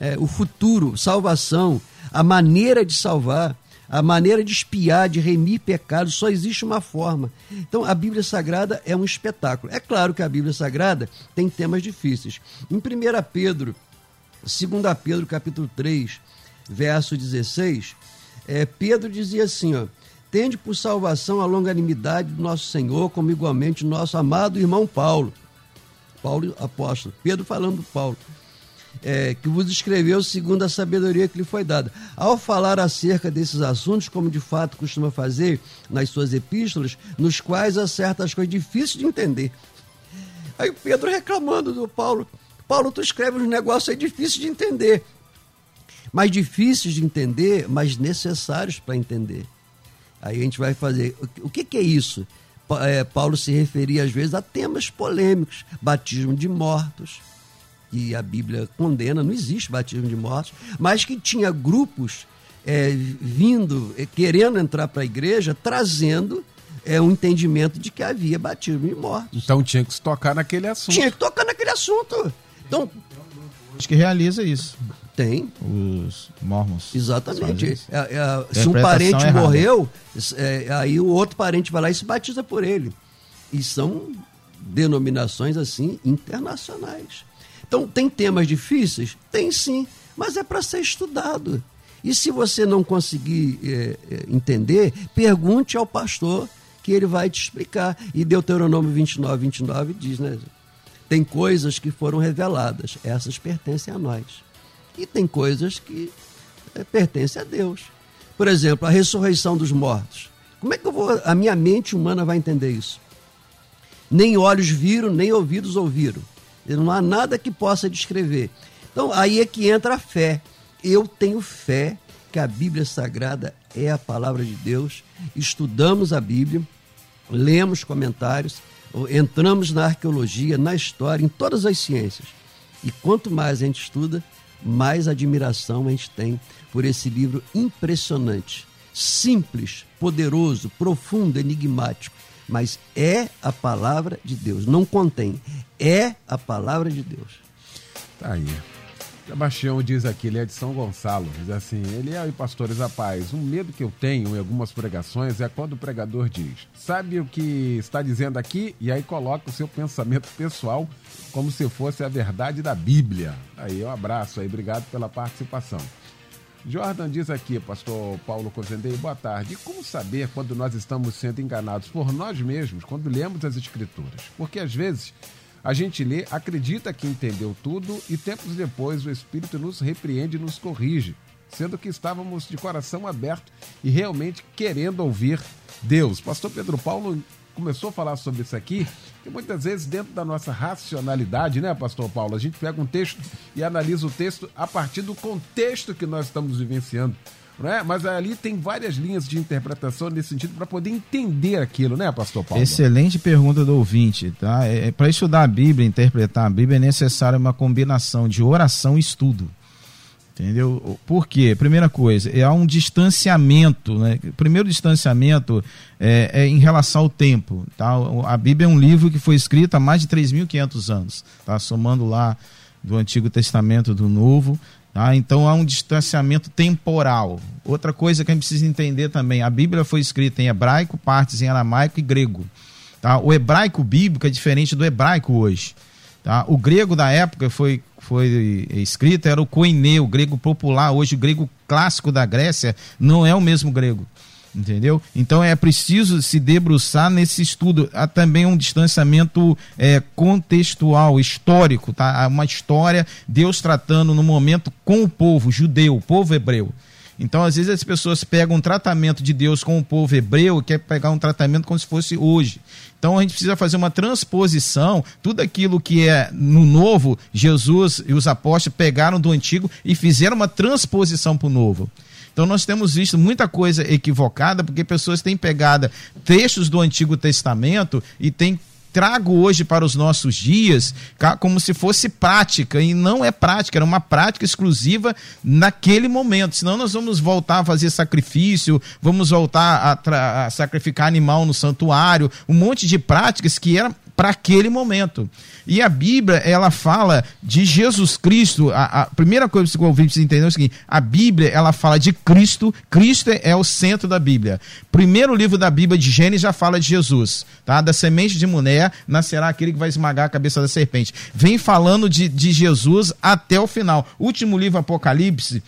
é, o futuro, salvação, a maneira de salvar. A maneira de espiar, de remir pecados, só existe uma forma. Então, a Bíblia Sagrada é um espetáculo. É claro que a Bíblia Sagrada tem temas difíceis. Em 1 Pedro, 2 Pedro, capítulo 3, verso 16, é, Pedro dizia assim, ó, Tende por salvação a longanimidade do nosso Senhor, como igualmente nosso amado irmão Paulo. Paulo, apóstolo. Pedro falando do Paulo é, que vos escreveu segundo a sabedoria que lhe foi dada. Ao falar acerca desses assuntos, como de fato costuma fazer nas suas epístolas, nos quais há certas coisas difíceis de entender. Aí Pedro reclamando do Paulo. Paulo, tu escreve uns negócios aí difíceis de entender. Mais difíceis de entender, mas necessários para entender. Aí a gente vai fazer. O que, que é isso? É, Paulo se referia às vezes a temas polêmicos, batismo de mortos, que a Bíblia condena, não existe batismo de mortos, mas que tinha grupos é, vindo, é, querendo entrar para a igreja, trazendo é, um entendimento de que havia batismo de mortos. Então tinha que se tocar naquele assunto. Tinha que tocar naquele assunto. Então, Acho que realiza isso. Tem. Os mormons. Exatamente. É, é, se um parente errada. morreu, é, aí o outro parente vai lá e se batiza por ele. E são denominações assim internacionais. Então, tem temas difíceis? Tem sim, mas é para ser estudado. E se você não conseguir é, é, entender, pergunte ao pastor que ele vai te explicar. E Deuteronômio 29, 29 diz, né? Tem coisas que foram reveladas, essas pertencem a nós. E tem coisas que é, pertencem a Deus. Por exemplo, a ressurreição dos mortos. Como é que eu vou, a minha mente humana vai entender isso? Nem olhos viram, nem ouvidos ouviram. Não há nada que possa descrever. Então, aí é que entra a fé. Eu tenho fé que a Bíblia Sagrada é a palavra de Deus. Estudamos a Bíblia, lemos comentários, entramos na arqueologia, na história, em todas as ciências. E quanto mais a gente estuda, mais admiração a gente tem por esse livro impressionante, simples, poderoso, profundo, enigmático mas é a palavra de Deus, não contém, é a palavra de Deus. Tá aí. Sebastião diz aqui, ele é de São Gonçalo, diz assim, ele é o pastores da paz. Um medo que eu tenho em algumas pregações é quando o pregador diz, sabe o que está dizendo aqui? E aí coloca o seu pensamento pessoal como se fosse a verdade da Bíblia. Aí, um abraço aí, obrigado pela participação. Jordan diz aqui, pastor Paulo Cozendei, boa tarde. Como saber quando nós estamos sendo enganados por nós mesmos quando lemos as Escrituras? Porque às vezes a gente lê, acredita que entendeu tudo e tempos depois o Espírito nos repreende e nos corrige, sendo que estávamos de coração aberto e realmente querendo ouvir Deus. Pastor Pedro Paulo começou a falar sobre isso aqui, que muitas vezes dentro da nossa racionalidade, né, pastor Paulo, a gente pega um texto e analisa o texto a partir do contexto que nós estamos vivenciando. É? Mas ali tem várias linhas de interpretação nesse sentido para poder entender aquilo, né, Pastor Paulo? Excelente pergunta do ouvinte, tá? É, é para estudar a Bíblia, interpretar a Bíblia, é necessário uma combinação de oração e estudo. Entendeu? Por quê? Primeira coisa, é um distanciamento. Né? Primeiro distanciamento é, é, em relação ao tempo. Tá? A Bíblia é um livro que foi escrito há mais de 3.500 anos, tá? somando lá do Antigo Testamento do Novo. Tá? Então há um distanciamento temporal. Outra coisa que a gente precisa entender também: a Bíblia foi escrita em hebraico, partes em aramaico e grego. Tá? O hebraico bíblico é diferente do hebraico hoje. Tá? O grego da época foi foi escrito era o koiné, o grego popular. Hoje, o grego clássico da Grécia não é o mesmo grego. Entendeu? Então é preciso se debruçar nesse estudo. Há também um distanciamento é, contextual, histórico, tá? Há uma história, Deus tratando no momento com o povo judeu, o povo hebreu. Então, às vezes, as pessoas pegam um tratamento de Deus com o povo hebreu e quer pegar um tratamento como se fosse hoje. Então, a gente precisa fazer uma transposição. Tudo aquilo que é no novo, Jesus e os apóstolos pegaram do antigo e fizeram uma transposição para o novo. Então nós temos visto muita coisa equivocada, porque pessoas têm pegado textos do Antigo Testamento e têm trago hoje para os nossos dias como se fosse prática, e não é prática, era uma prática exclusiva naquele momento. Senão nós vamos voltar a fazer sacrifício, vamos voltar a, a sacrificar animal no santuário, um monte de práticas que eram para aquele momento. E a Bíblia, ela fala de Jesus Cristo. A, a primeira coisa que você precisa entender é o seguinte: a Bíblia, ela fala de Cristo. Cristo é o centro da Bíblia. Primeiro livro da Bíblia de Gênesis já fala de Jesus, tá? Da semente de mulher nascerá aquele que vai esmagar a cabeça da serpente. Vem falando de, de Jesus até o final. Último livro Apocalipse,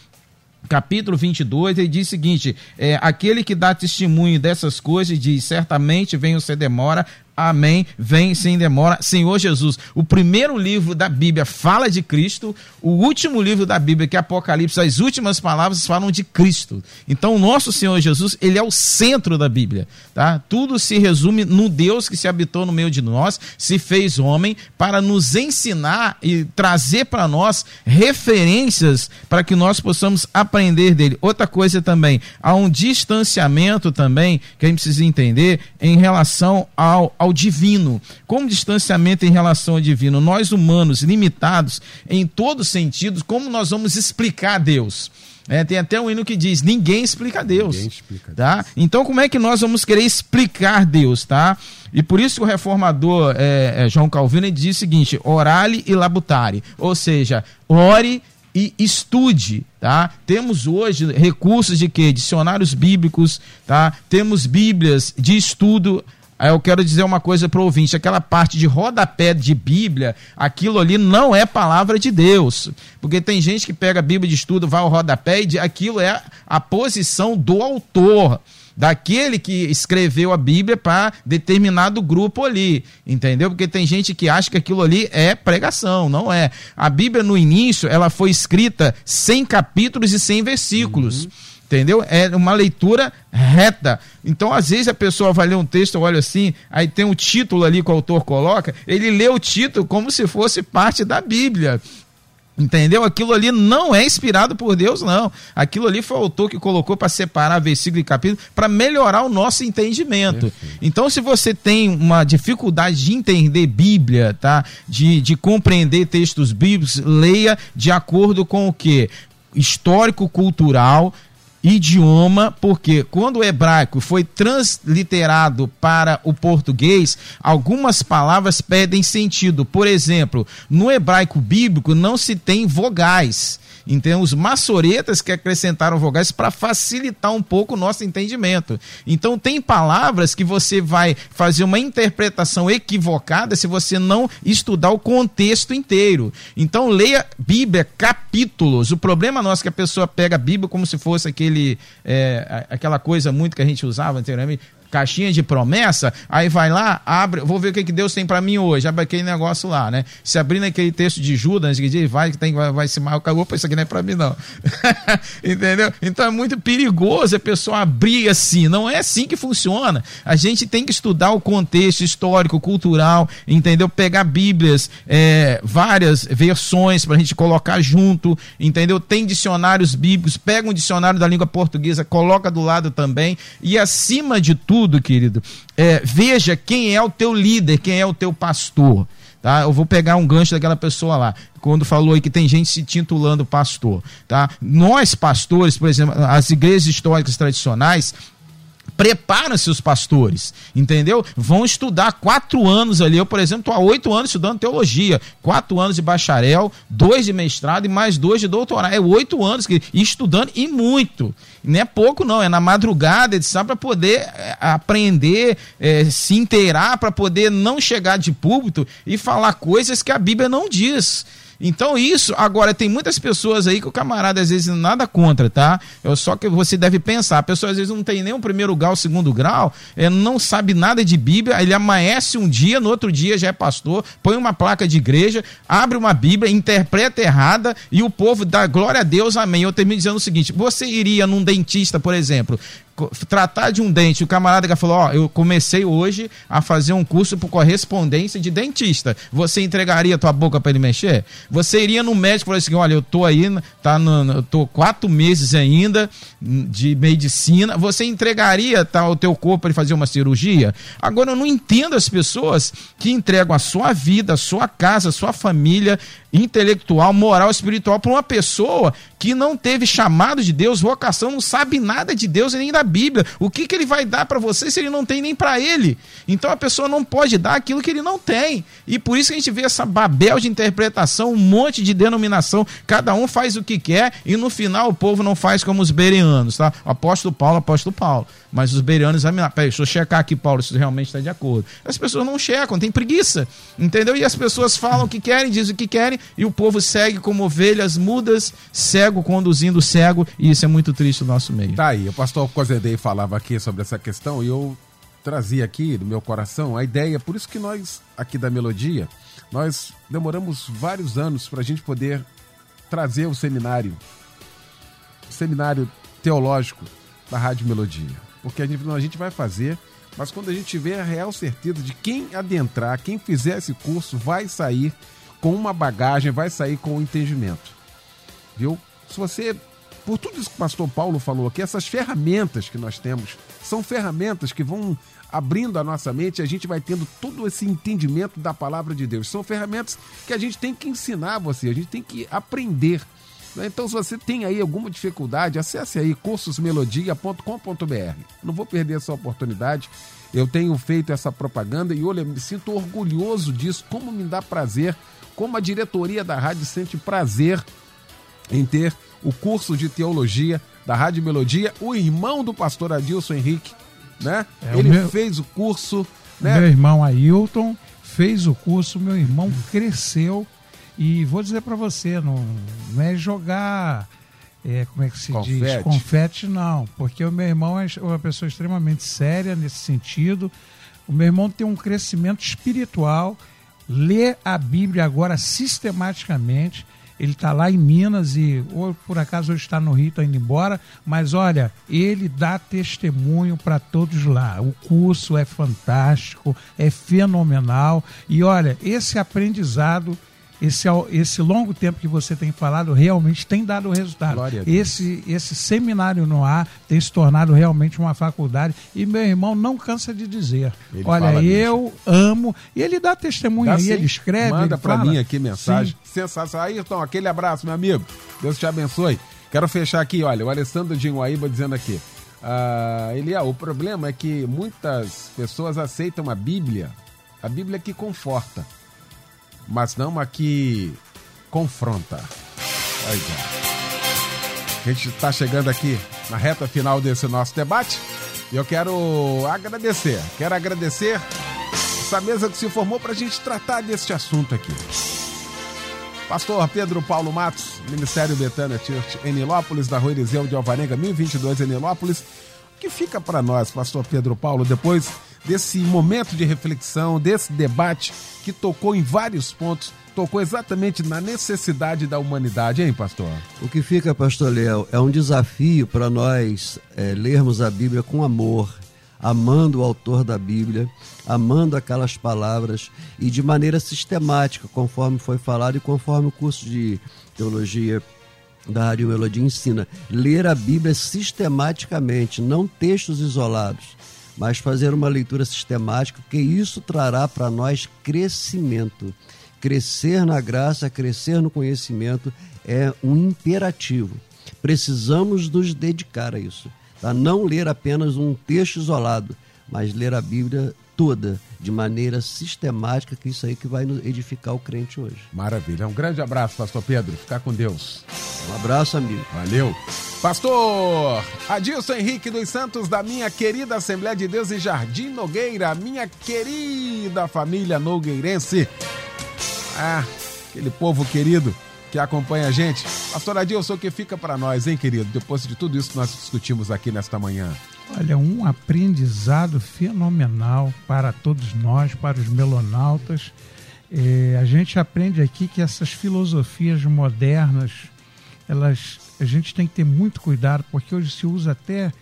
capítulo 22, ele diz o seguinte: é, aquele que dá testemunho dessas coisas diz: certamente vem o ser demora, Amém. Vem sem demora. Senhor Jesus. O primeiro livro da Bíblia fala de Cristo. O último livro da Bíblia, que é Apocalipse, as últimas palavras falam de Cristo. Então, o nosso Senhor Jesus, ele é o centro da Bíblia. Tá? Tudo se resume no Deus que se habitou no meio de nós, se fez homem, para nos ensinar e trazer para nós referências para que nós possamos aprender dele. Outra coisa também, há um distanciamento também que a gente precisa entender em relação ao ao divino. Como distanciamento em relação ao divino, nós humanos, limitados em todos os sentidos, como nós vamos explicar Deus? É, tem até um hino que diz: ninguém explica Deus. Ninguém explica tá? Deus. Então, como é que nós vamos querer explicar Deus? tá? E por isso que o reformador é, é, João Calvino diz o seguinte: orale e labutare. Ou seja, ore e estude, tá? Temos hoje recursos de quê? Dicionários bíblicos, tá? Temos bíblias de estudo Aí eu quero dizer uma coisa para o ouvinte: aquela parte de rodapé de Bíblia, aquilo ali não é palavra de Deus. Porque tem gente que pega a Bíblia de estudo, vai ao rodapé e aquilo é a posição do autor daquele que escreveu a Bíblia para determinado grupo ali, entendeu? Porque tem gente que acha que aquilo ali é pregação, não é. A Bíblia no início, ela foi escrita sem capítulos e sem versículos. Uhum entendeu? É uma leitura reta. Então, às vezes, a pessoa vai ler um texto, olha assim, aí tem um título ali que o autor coloca, ele lê o título como se fosse parte da Bíblia. Entendeu? Aquilo ali não é inspirado por Deus, não. Aquilo ali foi o autor que colocou para separar versículo e capítulo para melhorar o nosso entendimento. Perfeito. Então, se você tem uma dificuldade de entender Bíblia, tá? De, de compreender textos bíblicos, leia de acordo com o que? Histórico, cultural, idioma, porque quando o hebraico foi transliterado para o português, algumas palavras perdem sentido. Por exemplo, no hebraico bíblico não se tem vogais. Então, os maçoretas que acrescentaram vogais para facilitar um pouco o nosso entendimento. Então, tem palavras que você vai fazer uma interpretação equivocada se você não estudar o contexto inteiro. Então, leia Bíblia, capítulos. O problema nosso é que a pessoa pega a Bíblia como se fosse aquele, é, aquela coisa muito que a gente usava anteriormente caixinha de promessa, aí vai lá, abre, vou ver o que, que Deus tem para mim hoje, abre aquele negócio lá, né? Se abrindo aquele texto de Judas, que diz, vai, tem, vai, vai se marcar, opa, isso aqui não é para mim não. Entendeu? Então é muito perigoso a pessoa abrir assim, não é assim que funciona. A gente tem que estudar o contexto histórico, cultural, entendeu? Pegar bíblias, é, várias versões para a gente colocar junto, entendeu? Tem dicionários bíblicos, pega um dicionário da língua portuguesa, coloca do lado também, e acima de tudo, tudo, querido, é, veja quem é o teu líder, quem é o teu pastor. Tá? Eu vou pegar um gancho daquela pessoa lá, quando falou aí que tem gente se titulando pastor. Tá? Nós, pastores, por exemplo, as igrejas históricas tradicionais, preparam-se os pastores, entendeu? Vão estudar quatro anos ali. Eu, por exemplo, estou há oito anos estudando teologia, quatro anos de bacharel, dois de mestrado e mais dois de doutorado. É oito anos que estudando e muito. Não é pouco, não, é na madrugada, sabe, para poder é, aprender, é, se inteirar, para poder não chegar de púlpito e falar coisas que a Bíblia não diz. Então, isso, agora, tem muitas pessoas aí que o camarada às vezes nada contra, tá? É só que você deve pensar. A pessoa às vezes não tem nem o primeiro grau, o segundo grau, é, não sabe nada de Bíblia, ele amanhece um dia, no outro dia já é pastor, põe uma placa de igreja, abre uma Bíblia, interpreta errada e o povo dá glória a Deus, amém. Eu termino dizendo o seguinte: você iria num dentista, por exemplo, tratar de um dente, o camarada que falou, ó, oh, eu comecei hoje a fazer um curso por correspondência de dentista. Você entregaria tua boca para ele mexer? Você iria no médico e falaria assim, olha, eu tô aí, tá no, eu tô quatro meses ainda de medicina. Você entregaria tá, o teu corpo para fazer uma cirurgia? Agora eu não entendo as pessoas que entregam a sua vida, a sua casa, a sua família intelectual, moral, espiritual para uma pessoa que não teve chamado de Deus, vocação, não sabe nada de Deus e nem da Bíblia. O que, que ele vai dar para você se ele não tem nem para ele? Então a pessoa não pode dar aquilo que ele não tem. E por isso que a gente vê essa babel de interpretação, um monte de denominação, cada um faz o que quer e no final o povo não faz como os bereanos, tá? Apóstolo Paulo, apóstolo Paulo. Mas os bereanos examinar, peraí, deixa eu checar aqui, Paulo, se realmente está de acordo. As pessoas não checam, tem preguiça, entendeu? E as pessoas falam o que querem, dizem o que querem e o povo segue como ovelhas mudas, cego conduzindo cego, e isso é muito triste no nosso meio. Tá aí, o pastor Cozedei falava aqui sobre essa questão e eu trazia aqui do meu coração a ideia, por isso que nós, aqui da Melodia, nós demoramos vários anos para a gente poder trazer o seminário, o seminário teológico da Rádio Melodia. Porque a gente, a gente vai fazer, mas quando a gente tiver a real certeza de quem adentrar, quem fizer esse curso, vai sair com uma bagagem, vai sair com o entendimento. Viu? se você, por tudo isso que o pastor Paulo falou aqui, essas ferramentas que nós temos são ferramentas que vão abrindo a nossa mente a gente vai tendo todo esse entendimento da palavra de Deus. São ferramentas que a gente tem que ensinar você, a gente tem que aprender. Né? Então, se você tem aí alguma dificuldade, acesse aí cursosmelodia.com.br. Não vou perder essa oportunidade. Eu tenho feito essa propaganda e olha, me sinto orgulhoso disso, como me dá prazer, como a diretoria da rádio sente prazer em ter o curso de teologia da Rádio Melodia, o irmão do pastor Adilson Henrique, né? É, Ele meu, fez o curso. Né? Meu irmão Ailton fez o curso, meu irmão cresceu e vou dizer para você, não, não é jogar, é, como é que se confete. diz? Confete não, porque o meu irmão é uma pessoa extremamente séria nesse sentido. O meu irmão tem um crescimento espiritual, lê a Bíblia agora sistematicamente ele está lá em Minas e, ou por acaso hoje está no Rio, está indo embora, mas olha, ele dá testemunho para todos lá. O curso é fantástico, é fenomenal e olha, esse aprendizado esse, esse longo tempo que você tem falado realmente tem dado resultado. Esse, esse seminário no ar tem se tornado realmente uma faculdade e meu irmão não cansa de dizer. Ele Olha, eu amo. E ele dá testemunho dá aí, ele escreve. Manda para mim aqui mensagem. Sim. Sensacional. Ayrton, aquele abraço, meu amigo. Deus te abençoe. Quero fechar aqui, olha, o Alessandro de Guaíba dizendo aqui. Uh, ele, ah, o problema é que muitas pessoas aceitam a Bíblia, a Bíblia que conforta mas não a que confronta. A gente está chegando aqui na reta final desse nosso debate e eu quero agradecer, quero agradecer essa mesa que se formou para a gente tratar deste assunto aqui. Pastor Pedro Paulo Matos, Ministério Betânia Church, em Nilópolis, da Rua Eliseu de Alvarenga, 1022 em Nilópolis. O que fica para nós, Pastor Pedro Paulo, depois desse momento de reflexão, desse debate que tocou em vários pontos, tocou exatamente na necessidade da humanidade, hein, pastor? O que fica, pastor Léo, é um desafio para nós é, lermos a Bíblia com amor, amando o autor da Bíblia, amando aquelas palavras e de maneira sistemática, conforme foi falado e conforme o curso de teologia da Rádio Melodia ensina. Ler a Bíblia sistematicamente, não textos isolados mas fazer uma leitura sistemática, porque isso trará para nós crescimento. Crescer na graça, crescer no conhecimento é um imperativo. Precisamos nos dedicar a isso. Tá? Não ler apenas um texto isolado, mas ler a Bíblia toda, de maneira sistemática, que isso aí que vai edificar o crente hoje. Maravilha. Um grande abraço, pastor Pedro. Ficar com Deus. Um abraço, amigo. Valeu. Pastor Adilson Henrique dos Santos, da minha querida Assembleia de Deus em Jardim Nogueira, minha querida família nogueirense. Ah, aquele povo querido que acompanha a gente. Pastor Adilson, o que fica para nós, hein, querido? Depois de tudo isso que nós discutimos aqui nesta manhã. Olha, um aprendizado fenomenal para todos nós, para os melonautas. É, a gente aprende aqui que essas filosofias modernas, elas, a gente tem que ter muito cuidado, porque hoje se usa até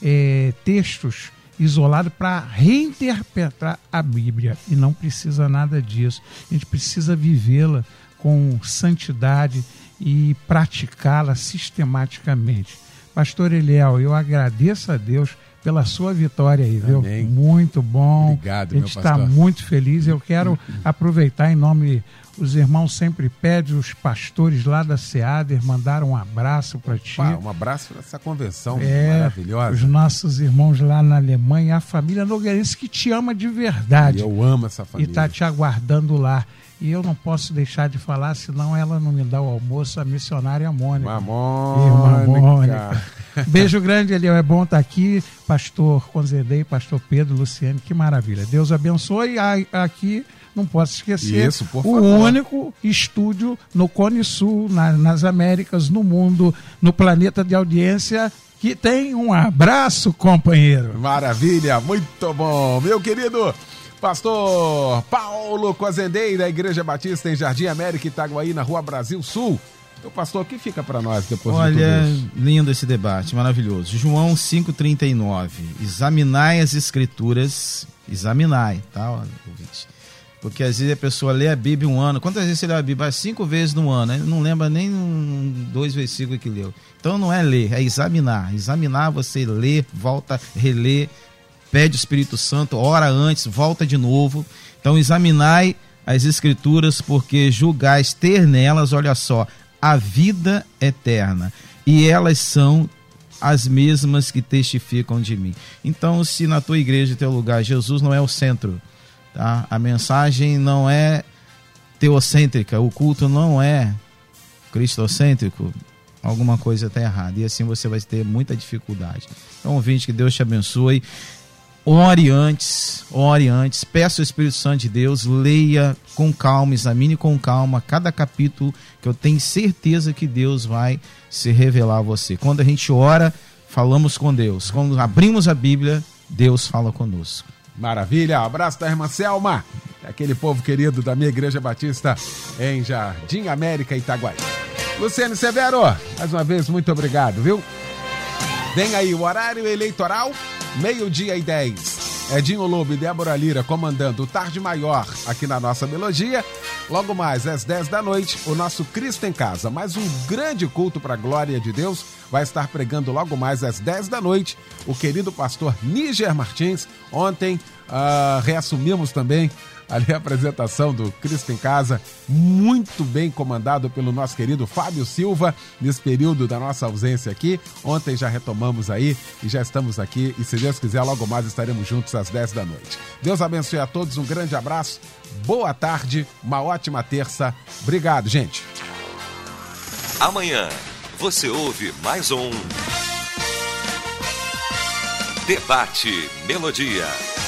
é, textos isolados para reinterpretar a Bíblia, e não precisa nada disso. A gente precisa vivê-la com santidade e praticá-la sistematicamente. Pastor Eliel, eu agradeço a Deus pela sua vitória aí, viu? Amém. Muito bom. Obrigado, A gente está muito feliz. Eu quero aproveitar em nome. Os irmãos sempre pedem, os pastores lá da SEADER mandaram um abraço para ti. Pá, um abraço para essa convenção É, maravilhosa. os nossos irmãos lá na Alemanha, a família Nogueirense que te ama de verdade E eu amo essa e família. está te aguardando lá. E eu não posso deixar de falar, senão ela não me dá o almoço, a missionária Mônica. Irmã Irmã Mônica. Beijo grande, Eliel. É bom estar aqui. Pastor Conzedei, Pastor Pedro, Luciane, que maravilha. Deus abençoe. A- Aqui não posso esquecer Isso, o favor. único estúdio no Cone Sul, na- nas Américas, no mundo, no planeta de audiência, que tem um abraço, companheiro. Maravilha, muito bom. Meu querido pastor Paulo Cozendei, da Igreja Batista em Jardim América, Itaguaí, na Rua Brasil Sul. Meu pastor, o que fica para nós depois de Olha, isso? lindo esse debate, maravilhoso. João 5,39. Examinai as escrituras, examinai, tá, ouvinte? Porque às vezes a pessoa lê a Bíblia um ano. Quantas vezes você lê a Bíblia? Ah, Cinco vezes no ano. Ele não lembra nem um, dois versículos que leu. Então não é ler, é examinar. Examinar, você lê, volta, relê, pede o Espírito Santo, ora antes, volta de novo. Então examinai as escrituras, porque julgais ter nelas, olha só, a vida eterna. E elas são as mesmas que testificam de mim. Então, se na tua igreja, teu lugar, Jesus não é o centro, tá? A mensagem não é teocêntrica, o culto não é cristocêntrico, alguma coisa está errada. E assim você vai ter muita dificuldade. Então, ouvinte, que Deus te abençoe. Ore antes, ore antes, peça o Espírito Santo de Deus, leia com calma, examine com calma cada capítulo, que eu tenho certeza que Deus vai se revelar a você. Quando a gente ora, falamos com Deus. Quando abrimos a Bíblia, Deus fala conosco. Maravilha, abraço da irmã Selma, aquele povo querido da minha Igreja Batista em Jardim América, Itaguaí. Luciano Severo, mais uma vez, muito obrigado, viu? Vem aí o horário eleitoral, meio-dia e 10. Edinho Lobo e Débora Lira comandando o Tarde Maior aqui na nossa melodia. Logo mais, às 10 da noite, o nosso Cristo em Casa. Mais um grande culto para a glória de Deus. Vai estar pregando logo mais às 10 da noite o querido pastor Níger Martins. Ontem ah, reassumimos também ali a apresentação do Cristo em Casa, muito bem comandado pelo nosso querido Fábio Silva, nesse período da nossa ausência aqui. Ontem já retomamos aí e já estamos aqui. E se Deus quiser, logo mais estaremos juntos às 10 da noite. Deus abençoe a todos, um grande abraço, boa tarde, uma ótima terça. Obrigado, gente. Amanhã você ouve mais um Debate Melodia.